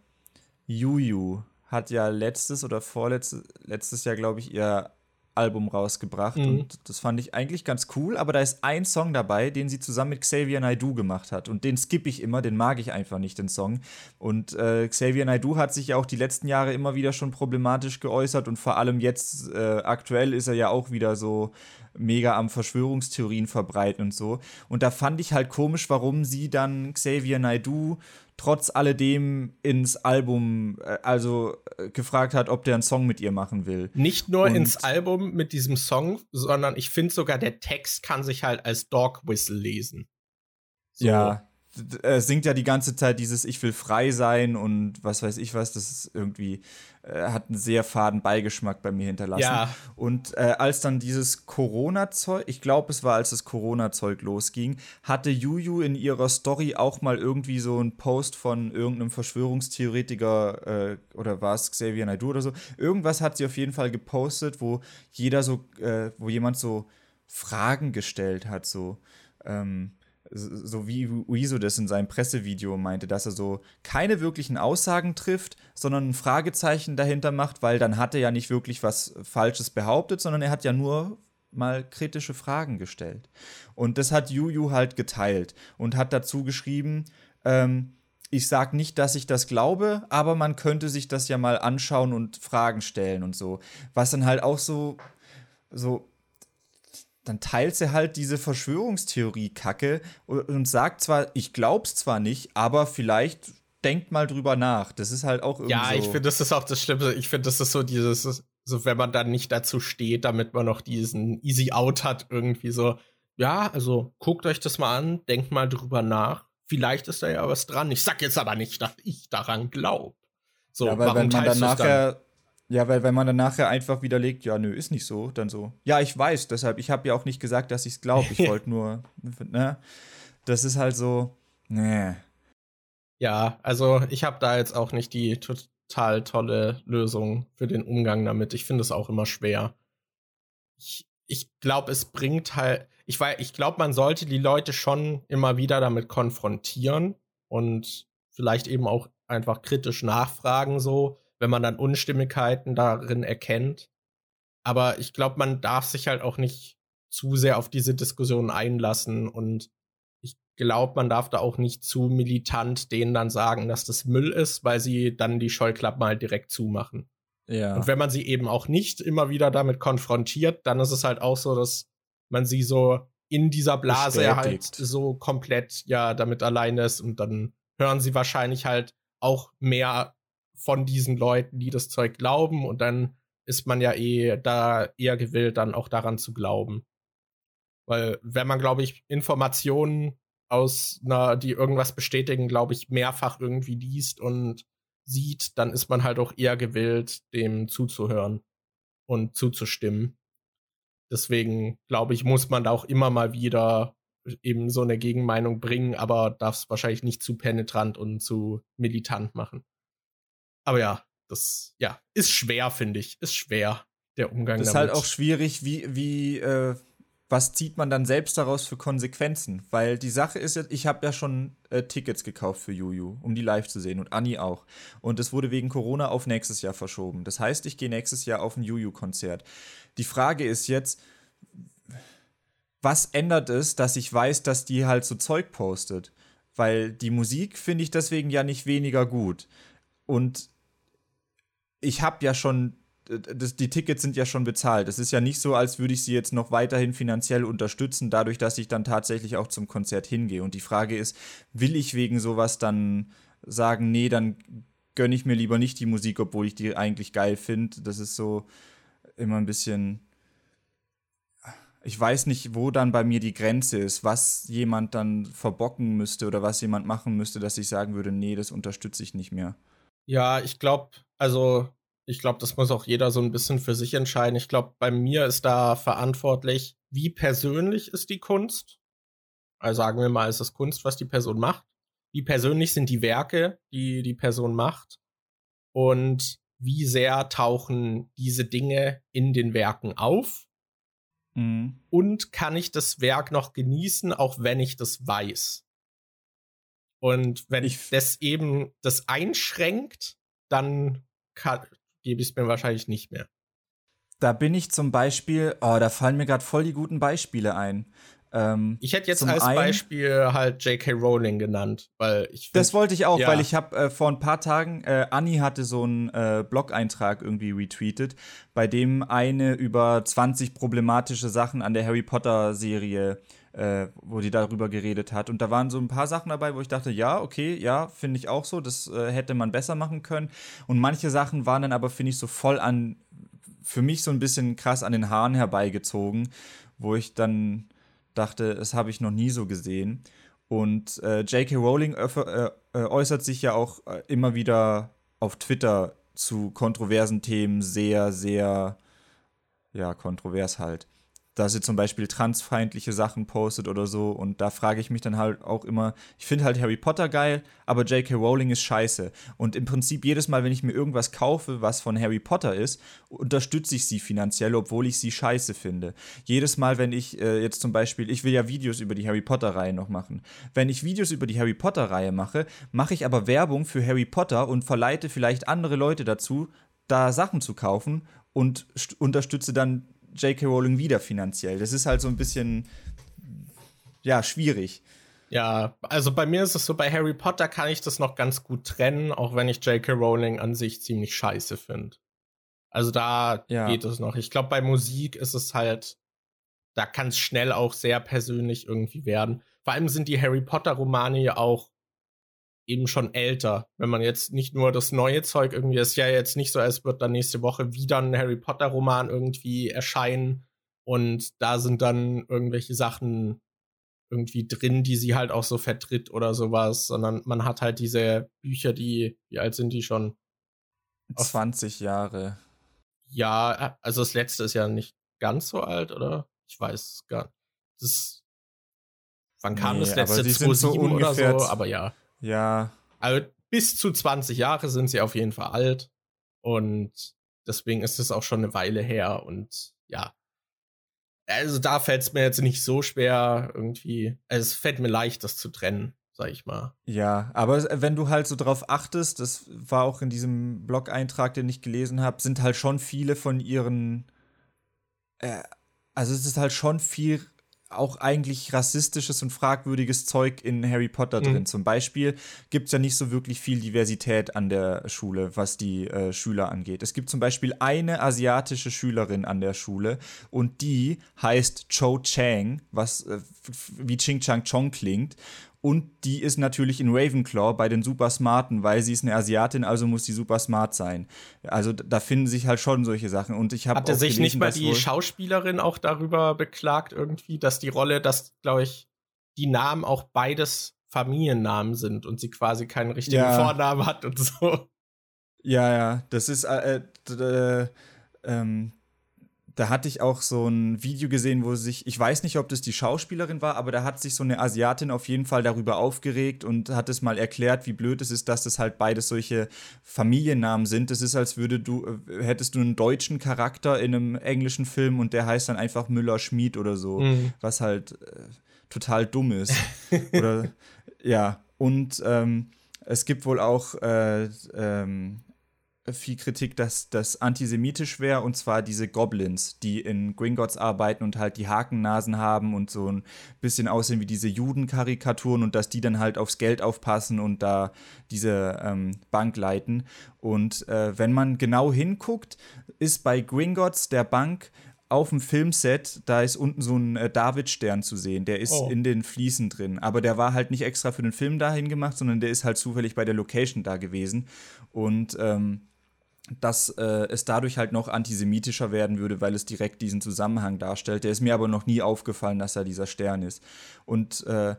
Juju hat ja letztes oder vorletztes letztes Jahr, glaube ich, ihr Album rausgebracht mhm. und das fand ich eigentlich ganz cool, aber da ist ein Song dabei, den sie zusammen mit Xavier Naidoo gemacht hat und den skippe ich immer, den mag ich einfach nicht, den Song. Und äh, Xavier Naidoo hat sich ja auch die letzten Jahre immer wieder schon problematisch geäußert und vor allem jetzt äh, aktuell ist er ja auch wieder so mega am Verschwörungstheorien verbreiten und so. Und da fand ich halt komisch, warum sie dann Xavier Naidoo trotz alledem ins Album, äh, also äh, gefragt hat, ob der einen Song mit ihr machen will. Nicht nur und ins Album mit diesem Song, sondern ich finde sogar, der Text kann sich halt als Dog Whistle lesen. So. Ja, er singt ja die ganze Zeit dieses Ich will frei sein und was weiß ich was, das ist irgendwie, äh, hat einen sehr faden Beigeschmack bei mir hinterlassen. Ja. Und äh, als dann dieses Corona-Zeug, ich glaube, es war, als das Corona-Zeug losging, hatte Juju in ihrer Story auch mal irgendwie so einen Post von irgendeinem Verschwörungstheoretiker äh, oder war es Xavier Naidoo oder so. Irgendwas hat sie auf jeden Fall gepostet, wo jeder so, äh, wo jemand so Fragen gestellt hat, so. Ähm, so wie Uiso das in seinem Pressevideo meinte, dass er so keine wirklichen Aussagen trifft, sondern ein Fragezeichen dahinter macht, weil dann hat er ja nicht wirklich was Falsches behauptet, sondern er hat ja nur mal kritische Fragen gestellt. Und das hat Juju halt geteilt und hat dazu geschrieben, ähm, ich sage nicht, dass ich das glaube, aber man könnte sich das ja mal anschauen und Fragen stellen und so. Was dann halt auch so, so dann teilt sie halt diese Verschwörungstheorie-Kacke und, und, sagt zwar, ich glaub's zwar nicht, aber vielleicht denkt mal drüber nach. Das ist halt auch irgendwie. Ja, ich finde, das ist auch das Schlimme. Ich finde, das ist so dieses, so wenn man dann nicht dazu steht, damit man noch diesen Easy Out hat, irgendwie so. Ja, also guckt euch das mal an, denkt mal drüber nach. Vielleicht ist da ja was dran. Ich sag jetzt aber nicht, dass ich daran glaube. So, ja, weil wenn man dann nachher ja, weil wenn man dann nachher einfach widerlegt, ja, nö, ist nicht so, dann so. Ja, ich weiß, deshalb, ich habe ja auch nicht gesagt, dass ich es glaube. Ich wollte nur, ne? Das ist halt so, ne. Ja, also ich habe da jetzt auch nicht die total tolle Lösung für den Umgang damit. Ich finde es auch immer schwer. Ich, ich glaube, es bringt halt, ich, ich glaube, man sollte die Leute schon immer wieder damit konfrontieren und vielleicht eben auch einfach kritisch nachfragen, so wenn man dann Unstimmigkeiten darin erkennt. Aber ich glaube, man darf sich halt auch nicht zu sehr auf diese Diskussion einlassen und ich glaube, man darf da auch nicht zu militant denen dann sagen, dass das Müll ist, weil sie dann die Scheuklappen halt direkt zumachen. Ja. Und wenn man sie eben auch nicht immer wieder damit konfrontiert, dann ist es halt auch so, dass man sie so in dieser Blase halt so komplett ja damit alleine ist und dann hören sie wahrscheinlich halt auch mehr von diesen Leuten, die das Zeug glauben und dann ist man ja eh da eher gewillt, dann auch daran zu glauben. Weil wenn man, glaube ich, Informationen aus einer, die irgendwas bestätigen, glaube ich, mehrfach irgendwie liest und sieht, dann ist man halt auch eher gewillt, dem zuzuhören und zuzustimmen. Deswegen, glaube ich, muss man da auch immer mal wieder eben so eine Gegenmeinung bringen, aber darf es wahrscheinlich nicht zu penetrant und zu militant machen. Aber ja, das ja, ist schwer, finde ich. Ist schwer, der Umgang das ist halt auch schwierig, wie, wie, äh, was zieht man dann selbst daraus für Konsequenzen? Weil die Sache ist jetzt, ich habe ja schon äh, Tickets gekauft für Juju, um die live zu sehen und Anni auch. Und es wurde wegen Corona auf nächstes Jahr verschoben. Das heißt, ich gehe nächstes Jahr auf ein Juju-Konzert. Die Frage ist jetzt, was ändert es, dass ich weiß, dass die halt so Zeug postet? Weil die Musik finde ich deswegen ja nicht weniger gut. Und ich habe ja schon, das, die Tickets sind ja schon bezahlt. Es ist ja nicht so, als würde ich sie jetzt noch weiterhin finanziell unterstützen, dadurch, dass ich dann tatsächlich auch zum Konzert hingehe. Und die Frage ist, will ich wegen sowas dann sagen, nee, dann gönne ich mir lieber nicht die Musik, obwohl ich die eigentlich geil finde. Das ist so immer ein bisschen. Ich weiß nicht, wo dann bei mir die Grenze ist, was jemand dann verbocken müsste oder was jemand machen müsste, dass ich sagen würde, nee, das unterstütze ich nicht mehr. Ja, ich glaube, also ich glaube, das muss auch jeder so ein bisschen für sich entscheiden. Ich glaube, bei mir ist da verantwortlich, wie persönlich ist die Kunst. Also sagen wir mal, ist es Kunst, was die Person macht. Wie persönlich sind die Werke, die die Person macht. Und wie sehr tauchen diese Dinge in den Werken auf. Mhm. Und kann ich das Werk noch genießen, auch wenn ich das weiß? Und wenn ich das eben das einschränkt, dann gebe ich es mir wahrscheinlich nicht mehr. Da bin ich zum Beispiel, oh, da fallen mir gerade voll die guten Beispiele ein. Ähm, ich hätte jetzt als einen, Beispiel halt J.K. Rowling genannt, weil ich. Find, das wollte ich auch, ja. weil ich habe äh, vor ein paar Tagen, äh, Anni hatte so einen äh, Blog-Eintrag irgendwie retweetet, bei dem eine über 20 problematische Sachen an der Harry Potter-Serie äh, wo die darüber geredet hat. Und da waren so ein paar Sachen dabei, wo ich dachte, ja, okay, ja, finde ich auch so, das äh, hätte man besser machen können. Und manche Sachen waren dann aber, finde ich, so voll an, für mich so ein bisschen krass an den Haaren herbeigezogen, wo ich dann dachte, das habe ich noch nie so gesehen. Und äh, J.K. Rowling äh, äh, äußert sich ja auch äh, immer wieder auf Twitter zu kontroversen Themen sehr, sehr, ja, kontrovers halt dass sie zum Beispiel transfeindliche Sachen postet oder so. Und da frage ich mich dann halt auch immer, ich finde halt Harry Potter geil, aber J.K. Rowling ist scheiße. Und im Prinzip jedes Mal, wenn ich mir irgendwas kaufe, was von Harry Potter ist, unterstütze ich sie finanziell, obwohl ich sie scheiße finde. Jedes Mal, wenn ich äh, jetzt zum Beispiel, ich will ja Videos über die Harry Potter-Reihe noch machen. Wenn ich Videos über die Harry Potter-Reihe mache, mache ich aber Werbung für Harry Potter und verleite vielleicht andere Leute dazu, da Sachen zu kaufen und unterstütze dann J.K. Rowling wieder finanziell. Das ist halt so ein bisschen, ja, schwierig. Ja, also bei mir ist es so, bei Harry Potter kann ich das noch ganz gut trennen, auch wenn ich J.K. Rowling an sich ziemlich scheiße finde. Also da ja. geht es noch. Ich glaube, bei Musik ist es halt, da kann es schnell auch sehr persönlich irgendwie werden. Vor allem sind die Harry Potter Romane ja auch eben schon älter. Wenn man jetzt nicht nur das neue Zeug irgendwie, ist ja jetzt nicht so, als wird dann nächste Woche wieder ein Harry Potter Roman irgendwie erscheinen und da sind dann irgendwelche Sachen irgendwie drin, die sie halt auch so vertritt oder sowas, sondern man hat halt diese Bücher, die, wie alt sind die schon? 20 Jahre. Ja, also das letzte ist ja nicht ganz so alt, oder? Ich weiß gar nicht. Das, wann kam nee, das letzte? 2007 so oder so, aber ja. Ja. Also bis zu 20 Jahre sind sie auf jeden Fall alt. Und deswegen ist es auch schon eine Weile her. Und ja. Also da fällt es mir jetzt nicht so schwer, irgendwie. Also es fällt mir leicht, das zu trennen, sag ich mal. Ja, aber wenn du halt so drauf achtest, das war auch in diesem Blog-Eintrag, den ich gelesen habe, sind halt schon viele von ihren. Äh, also es ist halt schon viel auch eigentlich rassistisches und fragwürdiges Zeug in Harry Potter drin. Mhm. Zum Beispiel gibt es ja nicht so wirklich viel Diversität an der Schule, was die äh, Schüler angeht. Es gibt zum Beispiel eine asiatische Schülerin an der Schule und die heißt Cho Chang, was äh, wie Ching Chang Chong klingt. Und die ist natürlich in Ravenclaw bei den Super Smarten, weil sie ist eine Asiatin, also muss sie super smart sein. Also da finden sich halt schon solche Sachen. Und ich habe Hat er sich gelesen, nicht mal die Schauspielerin auch darüber beklagt, irgendwie, dass die Rolle, dass, glaube ich, die Namen auch beides Familiennamen sind und sie quasi keinen richtigen ja. Vornamen hat und so. Ja, ja, das ist äh, äh, ähm, da hatte ich auch so ein Video gesehen, wo sich, ich weiß nicht, ob das die Schauspielerin war, aber da hat sich so eine Asiatin auf jeden Fall darüber aufgeregt und hat es mal erklärt, wie blöd es ist, dass das halt beides solche Familiennamen sind. Das ist, als würde du, äh, hättest du einen deutschen Charakter in einem englischen Film und der heißt dann einfach Müller-Schmied oder so, mhm. was halt äh, total dumm ist. oder, ja, und ähm, es gibt wohl auch äh, ähm, viel Kritik, dass das antisemitisch wäre, und zwar diese Goblins, die in Gringotts arbeiten und halt die Hakennasen haben und so ein bisschen aussehen wie diese Judenkarikaturen und dass die dann halt aufs Geld aufpassen und da diese ähm, Bank leiten. Und äh, wenn man genau hinguckt, ist bei Gringotts der Bank auf dem Filmset, da ist unten so ein äh, David-Stern zu sehen. Der ist oh. in den Fliesen drin. Aber der war halt nicht extra für den Film dahin gemacht, sondern der ist halt zufällig bei der Location da gewesen. Und ähm, dass äh, es dadurch halt noch antisemitischer werden würde, weil es direkt diesen Zusammenhang darstellt. Der ist mir aber noch nie aufgefallen, dass er dieser Stern ist. Und äh,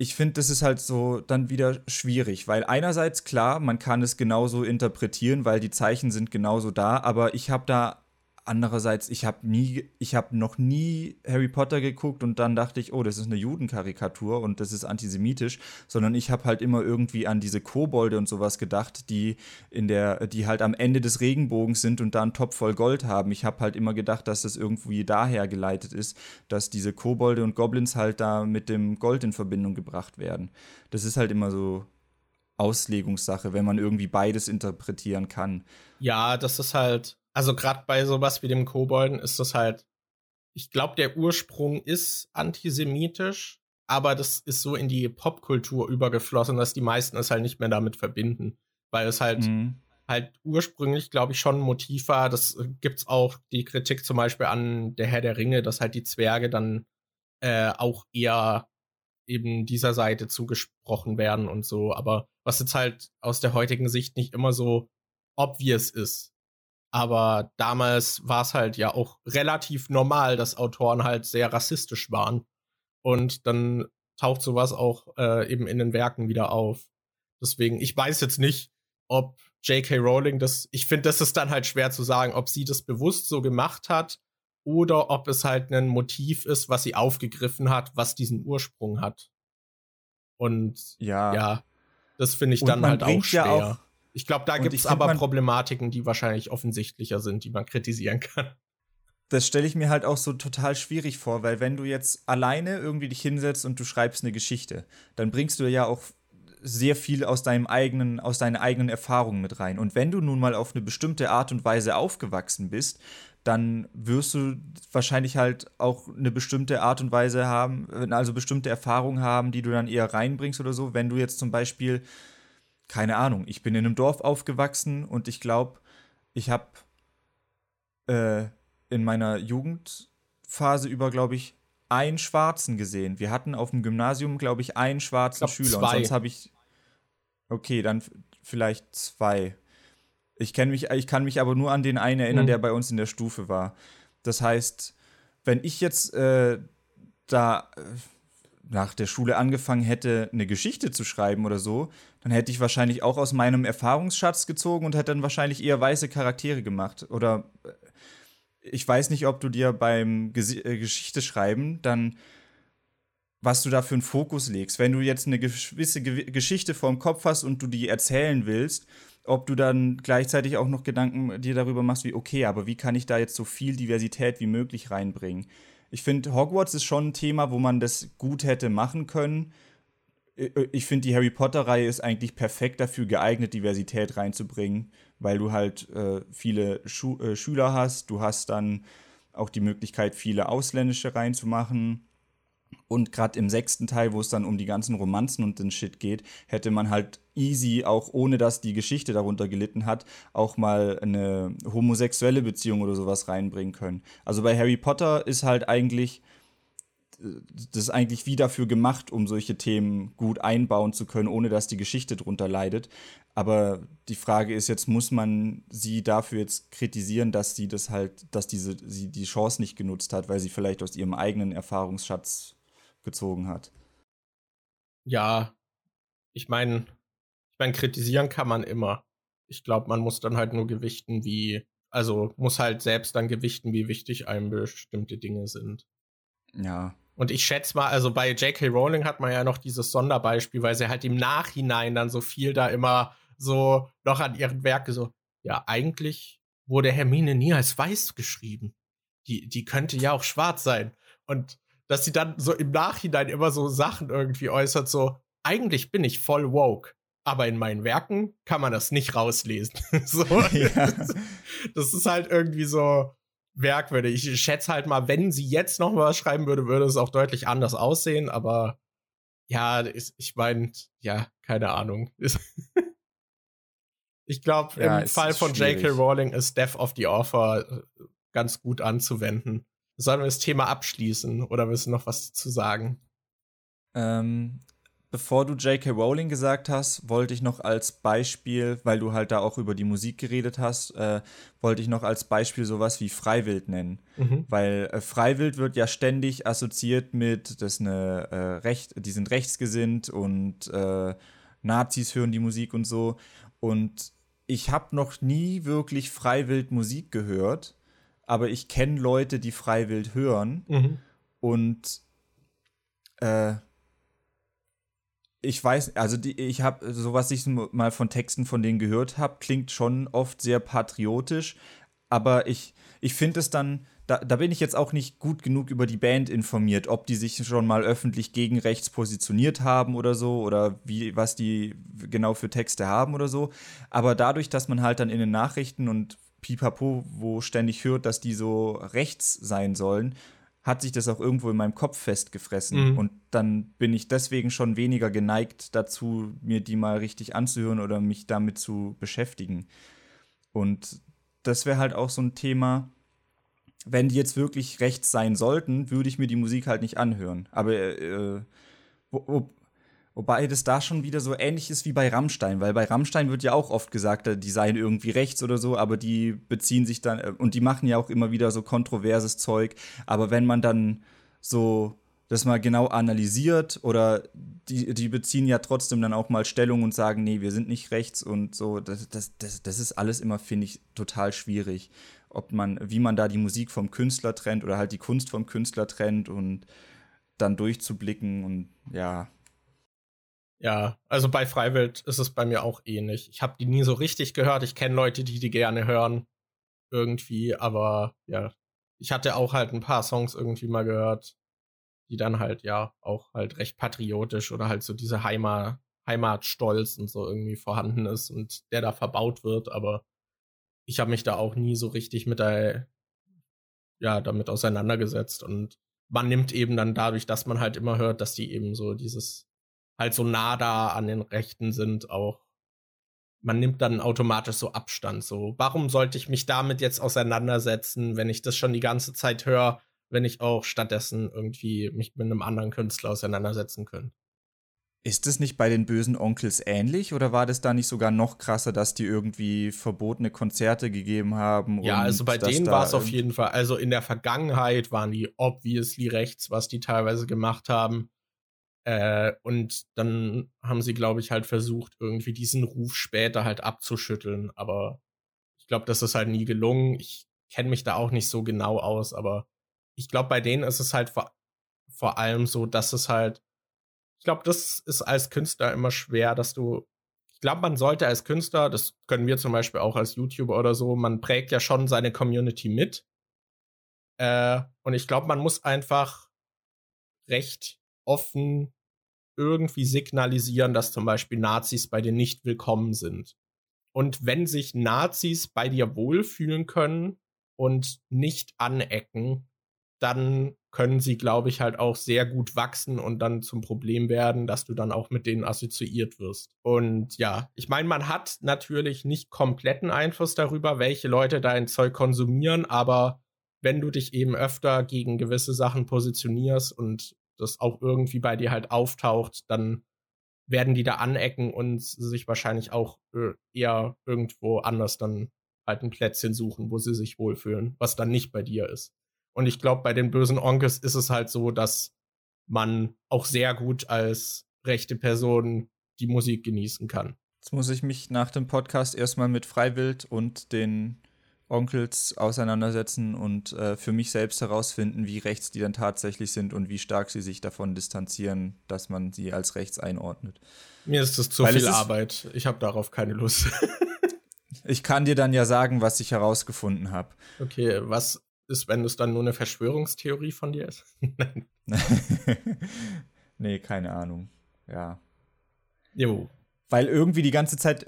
ich finde, das ist halt so dann wieder schwierig, weil einerseits klar, man kann es genauso interpretieren, weil die Zeichen sind genauso da, aber ich habe da Andererseits, ich habe nie, ich habe noch nie Harry Potter geguckt und dann dachte ich, oh, das ist eine Judenkarikatur und das ist antisemitisch, sondern ich habe halt immer irgendwie an diese Kobolde und sowas gedacht, die in der, die halt am Ende des Regenbogens sind und da einen Topf voll Gold haben. Ich habe halt immer gedacht, dass das irgendwie daher geleitet ist, dass diese Kobolde und Goblins halt da mit dem Gold in Verbindung gebracht werden. Das ist halt immer so Auslegungssache, wenn man irgendwie beides interpretieren kann. Ja, das ist halt also gerade bei sowas wie dem Kobolden ist das halt, ich glaube, der Ursprung ist antisemitisch, aber das ist so in die Popkultur übergeflossen, dass die meisten es halt nicht mehr damit verbinden, weil es halt mhm. halt ursprünglich, glaube ich, schon ein Motiv war. Das äh, gibt's auch die Kritik zum Beispiel an der Herr der Ringe, dass halt die Zwerge dann äh, auch eher eben dieser Seite zugesprochen werden und so. Aber was jetzt halt aus der heutigen Sicht nicht immer so obvious ist. Aber damals war es halt ja auch relativ normal, dass Autoren halt sehr rassistisch waren und dann taucht sowas auch äh, eben in den Werken wieder auf. Deswegen, ich weiß jetzt nicht, ob J.K. Rowling das, ich finde, das ist dann halt schwer zu sagen, ob sie das bewusst so gemacht hat oder ob es halt ein Motiv ist, was sie aufgegriffen hat, was diesen Ursprung hat. Und ja, ja das finde ich dann halt auch schwer. Ja auch ich glaube, da gibt es aber Problematiken, die wahrscheinlich offensichtlicher sind, die man kritisieren kann. Das stelle ich mir halt auch so total schwierig vor, weil wenn du jetzt alleine irgendwie dich hinsetzt und du schreibst eine Geschichte, dann bringst du ja auch sehr viel aus deinem eigenen, aus deinen eigenen Erfahrungen mit rein. Und wenn du nun mal auf eine bestimmte Art und Weise aufgewachsen bist, dann wirst du wahrscheinlich halt auch eine bestimmte Art und Weise haben, also bestimmte Erfahrungen haben, die du dann eher reinbringst oder so. Wenn du jetzt zum Beispiel, keine Ahnung, ich bin in einem Dorf aufgewachsen und ich glaube, ich habe äh, in meiner Jugendphase über, glaube ich, einen Schwarzen gesehen. Wir hatten auf dem Gymnasium, glaube ich, einen schwarzen ich glaub, Schüler. Zwei. Und sonst habe ich. Okay, dann vielleicht zwei. Ich kenne mich, ich kann mich aber nur an den einen erinnern, mhm. der bei uns in der Stufe war. Das heißt, wenn ich jetzt äh, da äh, nach der Schule angefangen hätte, eine Geschichte zu schreiben oder so, dann hätte ich wahrscheinlich auch aus meinem Erfahrungsschatz gezogen und hätte dann wahrscheinlich eher weiße Charaktere gemacht. Oder äh, ich weiß nicht, ob du dir beim Ges äh, Geschichte schreiben dann was du da für einen Fokus legst. Wenn du jetzt eine gewisse Ge Geschichte vor dem Kopf hast und du die erzählen willst, ob du dann gleichzeitig auch noch Gedanken dir darüber machst, wie, okay, aber wie kann ich da jetzt so viel Diversität wie möglich reinbringen? Ich finde, Hogwarts ist schon ein Thema, wo man das gut hätte machen können. Ich finde, die Harry Potter-Reihe ist eigentlich perfekt dafür geeignet, Diversität reinzubringen, weil du halt äh, viele Schu äh, Schüler hast. Du hast dann auch die Möglichkeit, viele ausländische reinzumachen. Und gerade im sechsten Teil, wo es dann um die ganzen Romanzen und den Shit geht, hätte man halt easy, auch ohne dass die Geschichte darunter gelitten hat, auch mal eine homosexuelle Beziehung oder sowas reinbringen können. Also bei Harry Potter ist halt eigentlich, das ist eigentlich wie dafür gemacht, um solche Themen gut einbauen zu können, ohne dass die Geschichte darunter leidet. Aber die Frage ist jetzt, muss man sie dafür jetzt kritisieren, dass sie das halt, dass diese, sie die Chance nicht genutzt hat, weil sie vielleicht aus ihrem eigenen Erfahrungsschatz gezogen hat. Ja, ich meine, ich meine, kritisieren kann man immer. Ich glaube, man muss dann halt nur gewichten, wie, also muss halt selbst dann gewichten, wie wichtig einem bestimmte Dinge sind. Ja. Und ich schätze mal, also bei J.K. Rowling hat man ja noch dieses Sonderbeispiel, weil sie halt im Nachhinein dann so viel da immer so noch an ihren Werke so, ja, eigentlich wurde Hermine nie als weiß geschrieben. Die, die könnte ja auch schwarz sein. Und dass sie dann so im Nachhinein immer so Sachen irgendwie äußert, so, eigentlich bin ich voll woke, aber in meinen Werken kann man das nicht rauslesen. so, ja. das ist halt irgendwie so merkwürdig. Ich schätze halt mal, wenn sie jetzt noch mal was schreiben würde, würde es auch deutlich anders aussehen, aber ja, ich meine, ja, keine Ahnung. ich glaube, ja, im Fall von J.K. Rowling ist Death of the Author äh, ganz gut anzuwenden. Sollen wir das Thema abschließen oder willst du noch was zu sagen? Ähm, bevor du J.K. Rowling gesagt hast, wollte ich noch als Beispiel, weil du halt da auch über die Musik geredet hast, äh, wollte ich noch als Beispiel sowas wie Freiwild nennen. Mhm. Weil äh, Freiwild wird ja ständig assoziiert mit, das eine äh, Recht, die sind rechtsgesinnt und äh, Nazis hören die Musik und so. Und ich habe noch nie wirklich Freiwild Musik gehört aber ich kenne Leute, die freiwillig hören. Mhm. Und äh, ich weiß, also die, ich habe, so was ich mal von Texten von denen gehört habe, klingt schon oft sehr patriotisch, aber ich, ich finde es dann, da, da bin ich jetzt auch nicht gut genug über die Band informiert, ob die sich schon mal öffentlich gegen rechts positioniert haben oder so, oder wie, was die genau für Texte haben oder so. Aber dadurch, dass man halt dann in den Nachrichten und Pipapo, wo ständig hört, dass die so rechts sein sollen, hat sich das auch irgendwo in meinem Kopf festgefressen. Mhm. Und dann bin ich deswegen schon weniger geneigt dazu, mir die mal richtig anzuhören oder mich damit zu beschäftigen. Und das wäre halt auch so ein Thema, wenn die jetzt wirklich rechts sein sollten, würde ich mir die Musik halt nicht anhören. Aber äh, wo, Wobei das da schon wieder so ähnlich ist wie bei Rammstein, weil bei Rammstein wird ja auch oft gesagt, äh, die seien irgendwie rechts oder so, aber die beziehen sich dann, äh, und die machen ja auch immer wieder so kontroverses Zeug. Aber wenn man dann so das mal genau analysiert oder die, die beziehen ja trotzdem dann auch mal Stellung und sagen, nee, wir sind nicht rechts und so. Das, das, das, das ist alles immer, finde ich, total schwierig. Ob man, wie man da die Musik vom Künstler trennt oder halt die Kunst vom Künstler trennt und dann durchzublicken und ja. Ja, also bei Freiwild ist es bei mir auch ähnlich. Ich habe die nie so richtig gehört. Ich kenne Leute, die die gerne hören. Irgendwie, aber ja, ich hatte auch halt ein paar Songs irgendwie mal gehört die dann halt ja auch halt recht patriotisch oder halt so diese Heimat, Heimatstolz und so irgendwie vorhanden ist und der da verbaut wird, aber ich habe mich da auch nie so richtig mit der, ja, damit auseinandergesetzt und man nimmt eben dann dadurch, dass man halt immer hört, dass die eben so dieses halt so nah da an den Rechten sind, auch man nimmt dann automatisch so Abstand. So, warum sollte ich mich damit jetzt auseinandersetzen, wenn ich das schon die ganze Zeit höre? wenn ich auch stattdessen irgendwie mich mit einem anderen Künstler auseinandersetzen könnte. Ist es nicht bei den bösen Onkels ähnlich oder war das da nicht sogar noch krasser, dass die irgendwie verbotene Konzerte gegeben haben? Ja, also bei denen war es auf jeden Fall. Also in der Vergangenheit waren die obviously rechts, was die teilweise gemacht haben. Äh, und dann haben sie, glaube ich, halt versucht, irgendwie diesen Ruf später halt abzuschütteln. Aber ich glaube, das ist halt nie gelungen. Ich kenne mich da auch nicht so genau aus, aber ich glaube, bei denen ist es halt vor, vor allem so, dass es halt, ich glaube, das ist als Künstler immer schwer, dass du, ich glaube, man sollte als Künstler, das können wir zum Beispiel auch als YouTuber oder so, man prägt ja schon seine Community mit. Äh, und ich glaube, man muss einfach recht offen irgendwie signalisieren, dass zum Beispiel Nazis bei dir nicht willkommen sind. Und wenn sich Nazis bei dir wohlfühlen können und nicht anecken, dann können sie, glaube ich, halt auch sehr gut wachsen und dann zum Problem werden, dass du dann auch mit denen assoziiert wirst. Und ja, ich meine, man hat natürlich nicht kompletten Einfluss darüber, welche Leute dein Zeug konsumieren, aber wenn du dich eben öfter gegen gewisse Sachen positionierst und das auch irgendwie bei dir halt auftaucht, dann werden die da anecken und sich wahrscheinlich auch äh, eher irgendwo anders dann halt ein Plätzchen suchen, wo sie sich wohlfühlen, was dann nicht bei dir ist. Und ich glaube, bei den bösen Onkels ist es halt so, dass man auch sehr gut als rechte Person die Musik genießen kann. Jetzt muss ich mich nach dem Podcast erstmal mit Freiwild und den Onkels auseinandersetzen und äh, für mich selbst herausfinden, wie rechts die dann tatsächlich sind und wie stark sie sich davon distanzieren, dass man sie als rechts einordnet. Mir ist das zu Weil viel Arbeit. Ich habe darauf keine Lust. ich kann dir dann ja sagen, was ich herausgefunden habe. Okay, was ist, wenn es dann nur eine Verschwörungstheorie von dir ist. nee, keine Ahnung. Ja. Jo. Weil irgendwie die ganze Zeit.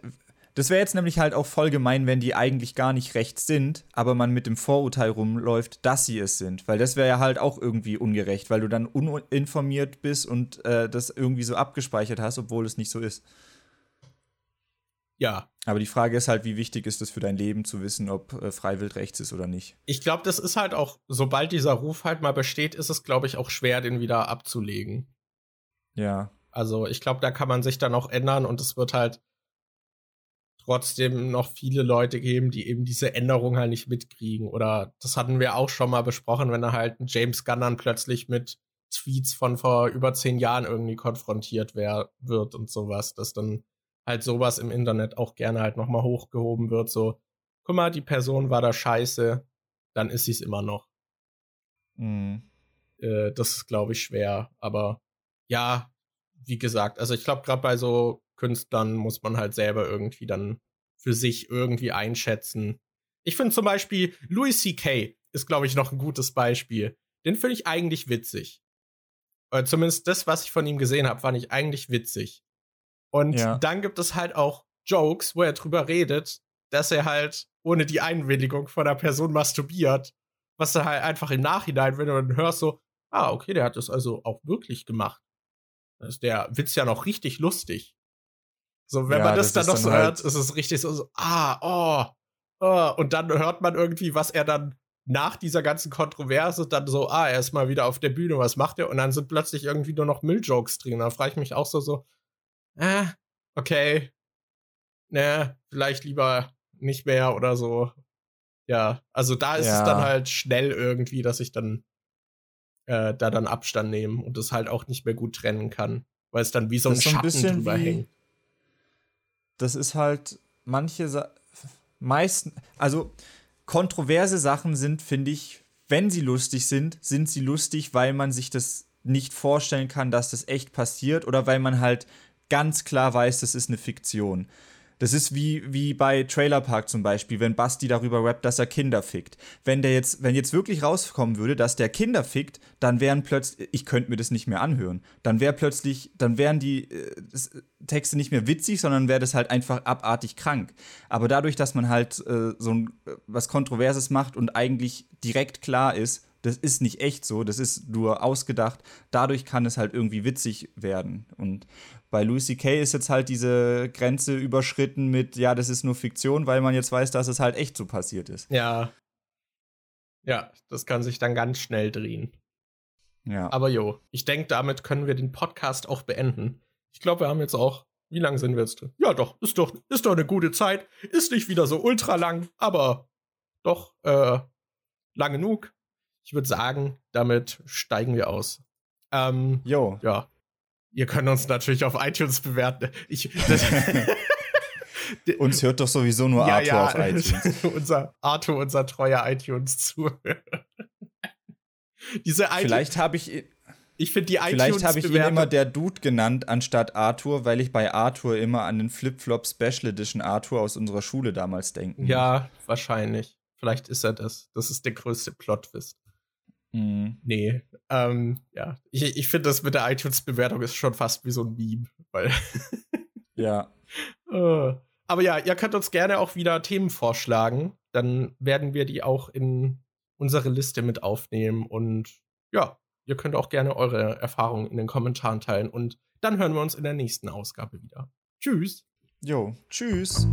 Das wäre jetzt nämlich halt auch voll gemein, wenn die eigentlich gar nicht rechts sind, aber man mit dem Vorurteil rumläuft, dass sie es sind. Weil das wäre ja halt auch irgendwie ungerecht, weil du dann uninformiert bist und äh, das irgendwie so abgespeichert hast, obwohl es nicht so ist. Ja. Aber die Frage ist halt, wie wichtig ist es für dein Leben zu wissen, ob äh, Freiwild rechts ist oder nicht? Ich glaube, das ist halt auch, sobald dieser Ruf halt mal besteht, ist es, glaube ich, auch schwer, den wieder abzulegen. Ja. Also ich glaube, da kann man sich dann auch ändern und es wird halt trotzdem noch viele Leute geben, die eben diese Änderung halt nicht mitkriegen. Oder das hatten wir auch schon mal besprochen, wenn er halt ein James Gunn dann plötzlich mit Tweets von vor über zehn Jahren irgendwie konfrontiert wär, wird und sowas, dass dann halt sowas im Internet auch gerne halt nochmal hochgehoben wird, so, guck mal, die Person war da scheiße, dann ist sie es immer noch. Mhm. Äh, das ist, glaube ich, schwer, aber ja, wie gesagt, also ich glaube, gerade bei so Künstlern muss man halt selber irgendwie dann für sich irgendwie einschätzen. Ich finde zum Beispiel Louis C.K. ist, glaube ich, noch ein gutes Beispiel. Den finde ich eigentlich witzig. Oder zumindest das, was ich von ihm gesehen habe, fand ich eigentlich witzig. Und ja. dann gibt es halt auch Jokes, wo er drüber redet, dass er halt ohne die Einwilligung von der Person masturbiert. Was er halt einfach im Nachhinein, wenn du dann hörst, so, ah, okay, der hat das also auch wirklich gemacht. Dann ist der Witz ja noch richtig lustig. So, wenn ja, man das, das dann noch so halt hört, ist es richtig so, so ah, oh, oh, und dann hört man irgendwie, was er dann nach dieser ganzen Kontroverse dann so, ah, er ist mal wieder auf der Bühne, was macht er? Und dann sind plötzlich irgendwie nur noch Milljokes drin. Da frage ich mich auch so, so, äh, okay, ne, vielleicht lieber nicht mehr oder so. Ja, also da ist ja. es dann halt schnell irgendwie, dass ich dann äh, da dann Abstand nehmen und das halt auch nicht mehr gut trennen kann, weil es dann wie so ein so Schatten bisschen drüber hängt. Das ist halt manche Sa meisten, also kontroverse Sachen sind, finde ich, wenn sie lustig sind, sind sie lustig, weil man sich das nicht vorstellen kann, dass das echt passiert oder weil man halt ganz klar weiß, das ist eine Fiktion. Das ist wie, wie bei Trailer Park zum Beispiel, wenn Basti darüber rappt, dass er Kinder fickt. Wenn der jetzt, wenn jetzt wirklich rauskommen würde, dass der Kinder fickt, dann wären plötzlich, ich könnte mir das nicht mehr anhören. Dann wäre plötzlich, dann wären die äh, Texte nicht mehr witzig, sondern wäre das halt einfach abartig krank. Aber dadurch, dass man halt äh, so ein, äh, was Kontroverses macht und eigentlich direkt klar ist, das ist nicht echt so, das ist nur ausgedacht, dadurch kann es halt irgendwie witzig werden. Und bei Louis C.K. ist jetzt halt diese Grenze überschritten mit, ja, das ist nur Fiktion, weil man jetzt weiß, dass es halt echt so passiert ist. Ja. Ja, das kann sich dann ganz schnell drehen. Ja. Aber jo, ich denke, damit können wir den Podcast auch beenden. Ich glaube, wir haben jetzt auch. Wie lang sind wir jetzt? Ja, doch, ist doch, ist doch eine gute Zeit. Ist nicht wieder so ultra lang, aber doch äh, lang genug. Ich würde sagen, damit steigen wir aus. Ähm, Jo. ja. Ihr könnt uns natürlich auf iTunes bewerten. Ich, Uns hört doch sowieso nur ja, Arthur ja, auf iTunes. unser Arthur, unser treuer iTunes-Zuhörer. Diese iTunes, Vielleicht habe ich, ich finde die vielleicht habe ich ihn immer der Dude genannt, anstatt Arthur, weil ich bei Arthur immer an den Flip-Flop Special Edition Arthur aus unserer Schule damals denken. Ja, wahrscheinlich. Vielleicht ist er das. Das ist der größte Plot-Twist. Mhm. Nee. Ähm, ja. Ich, ich finde das mit der iTunes-Bewertung ist schon fast wie so ein Meme, weil. Ja. Äh. Aber ja, ihr könnt uns gerne auch wieder Themen vorschlagen. Dann werden wir die auch in unsere Liste mit aufnehmen. Und ja, ihr könnt auch gerne eure Erfahrungen in den Kommentaren teilen. Und dann hören wir uns in der nächsten Ausgabe wieder. Tschüss. Jo. Tschüss.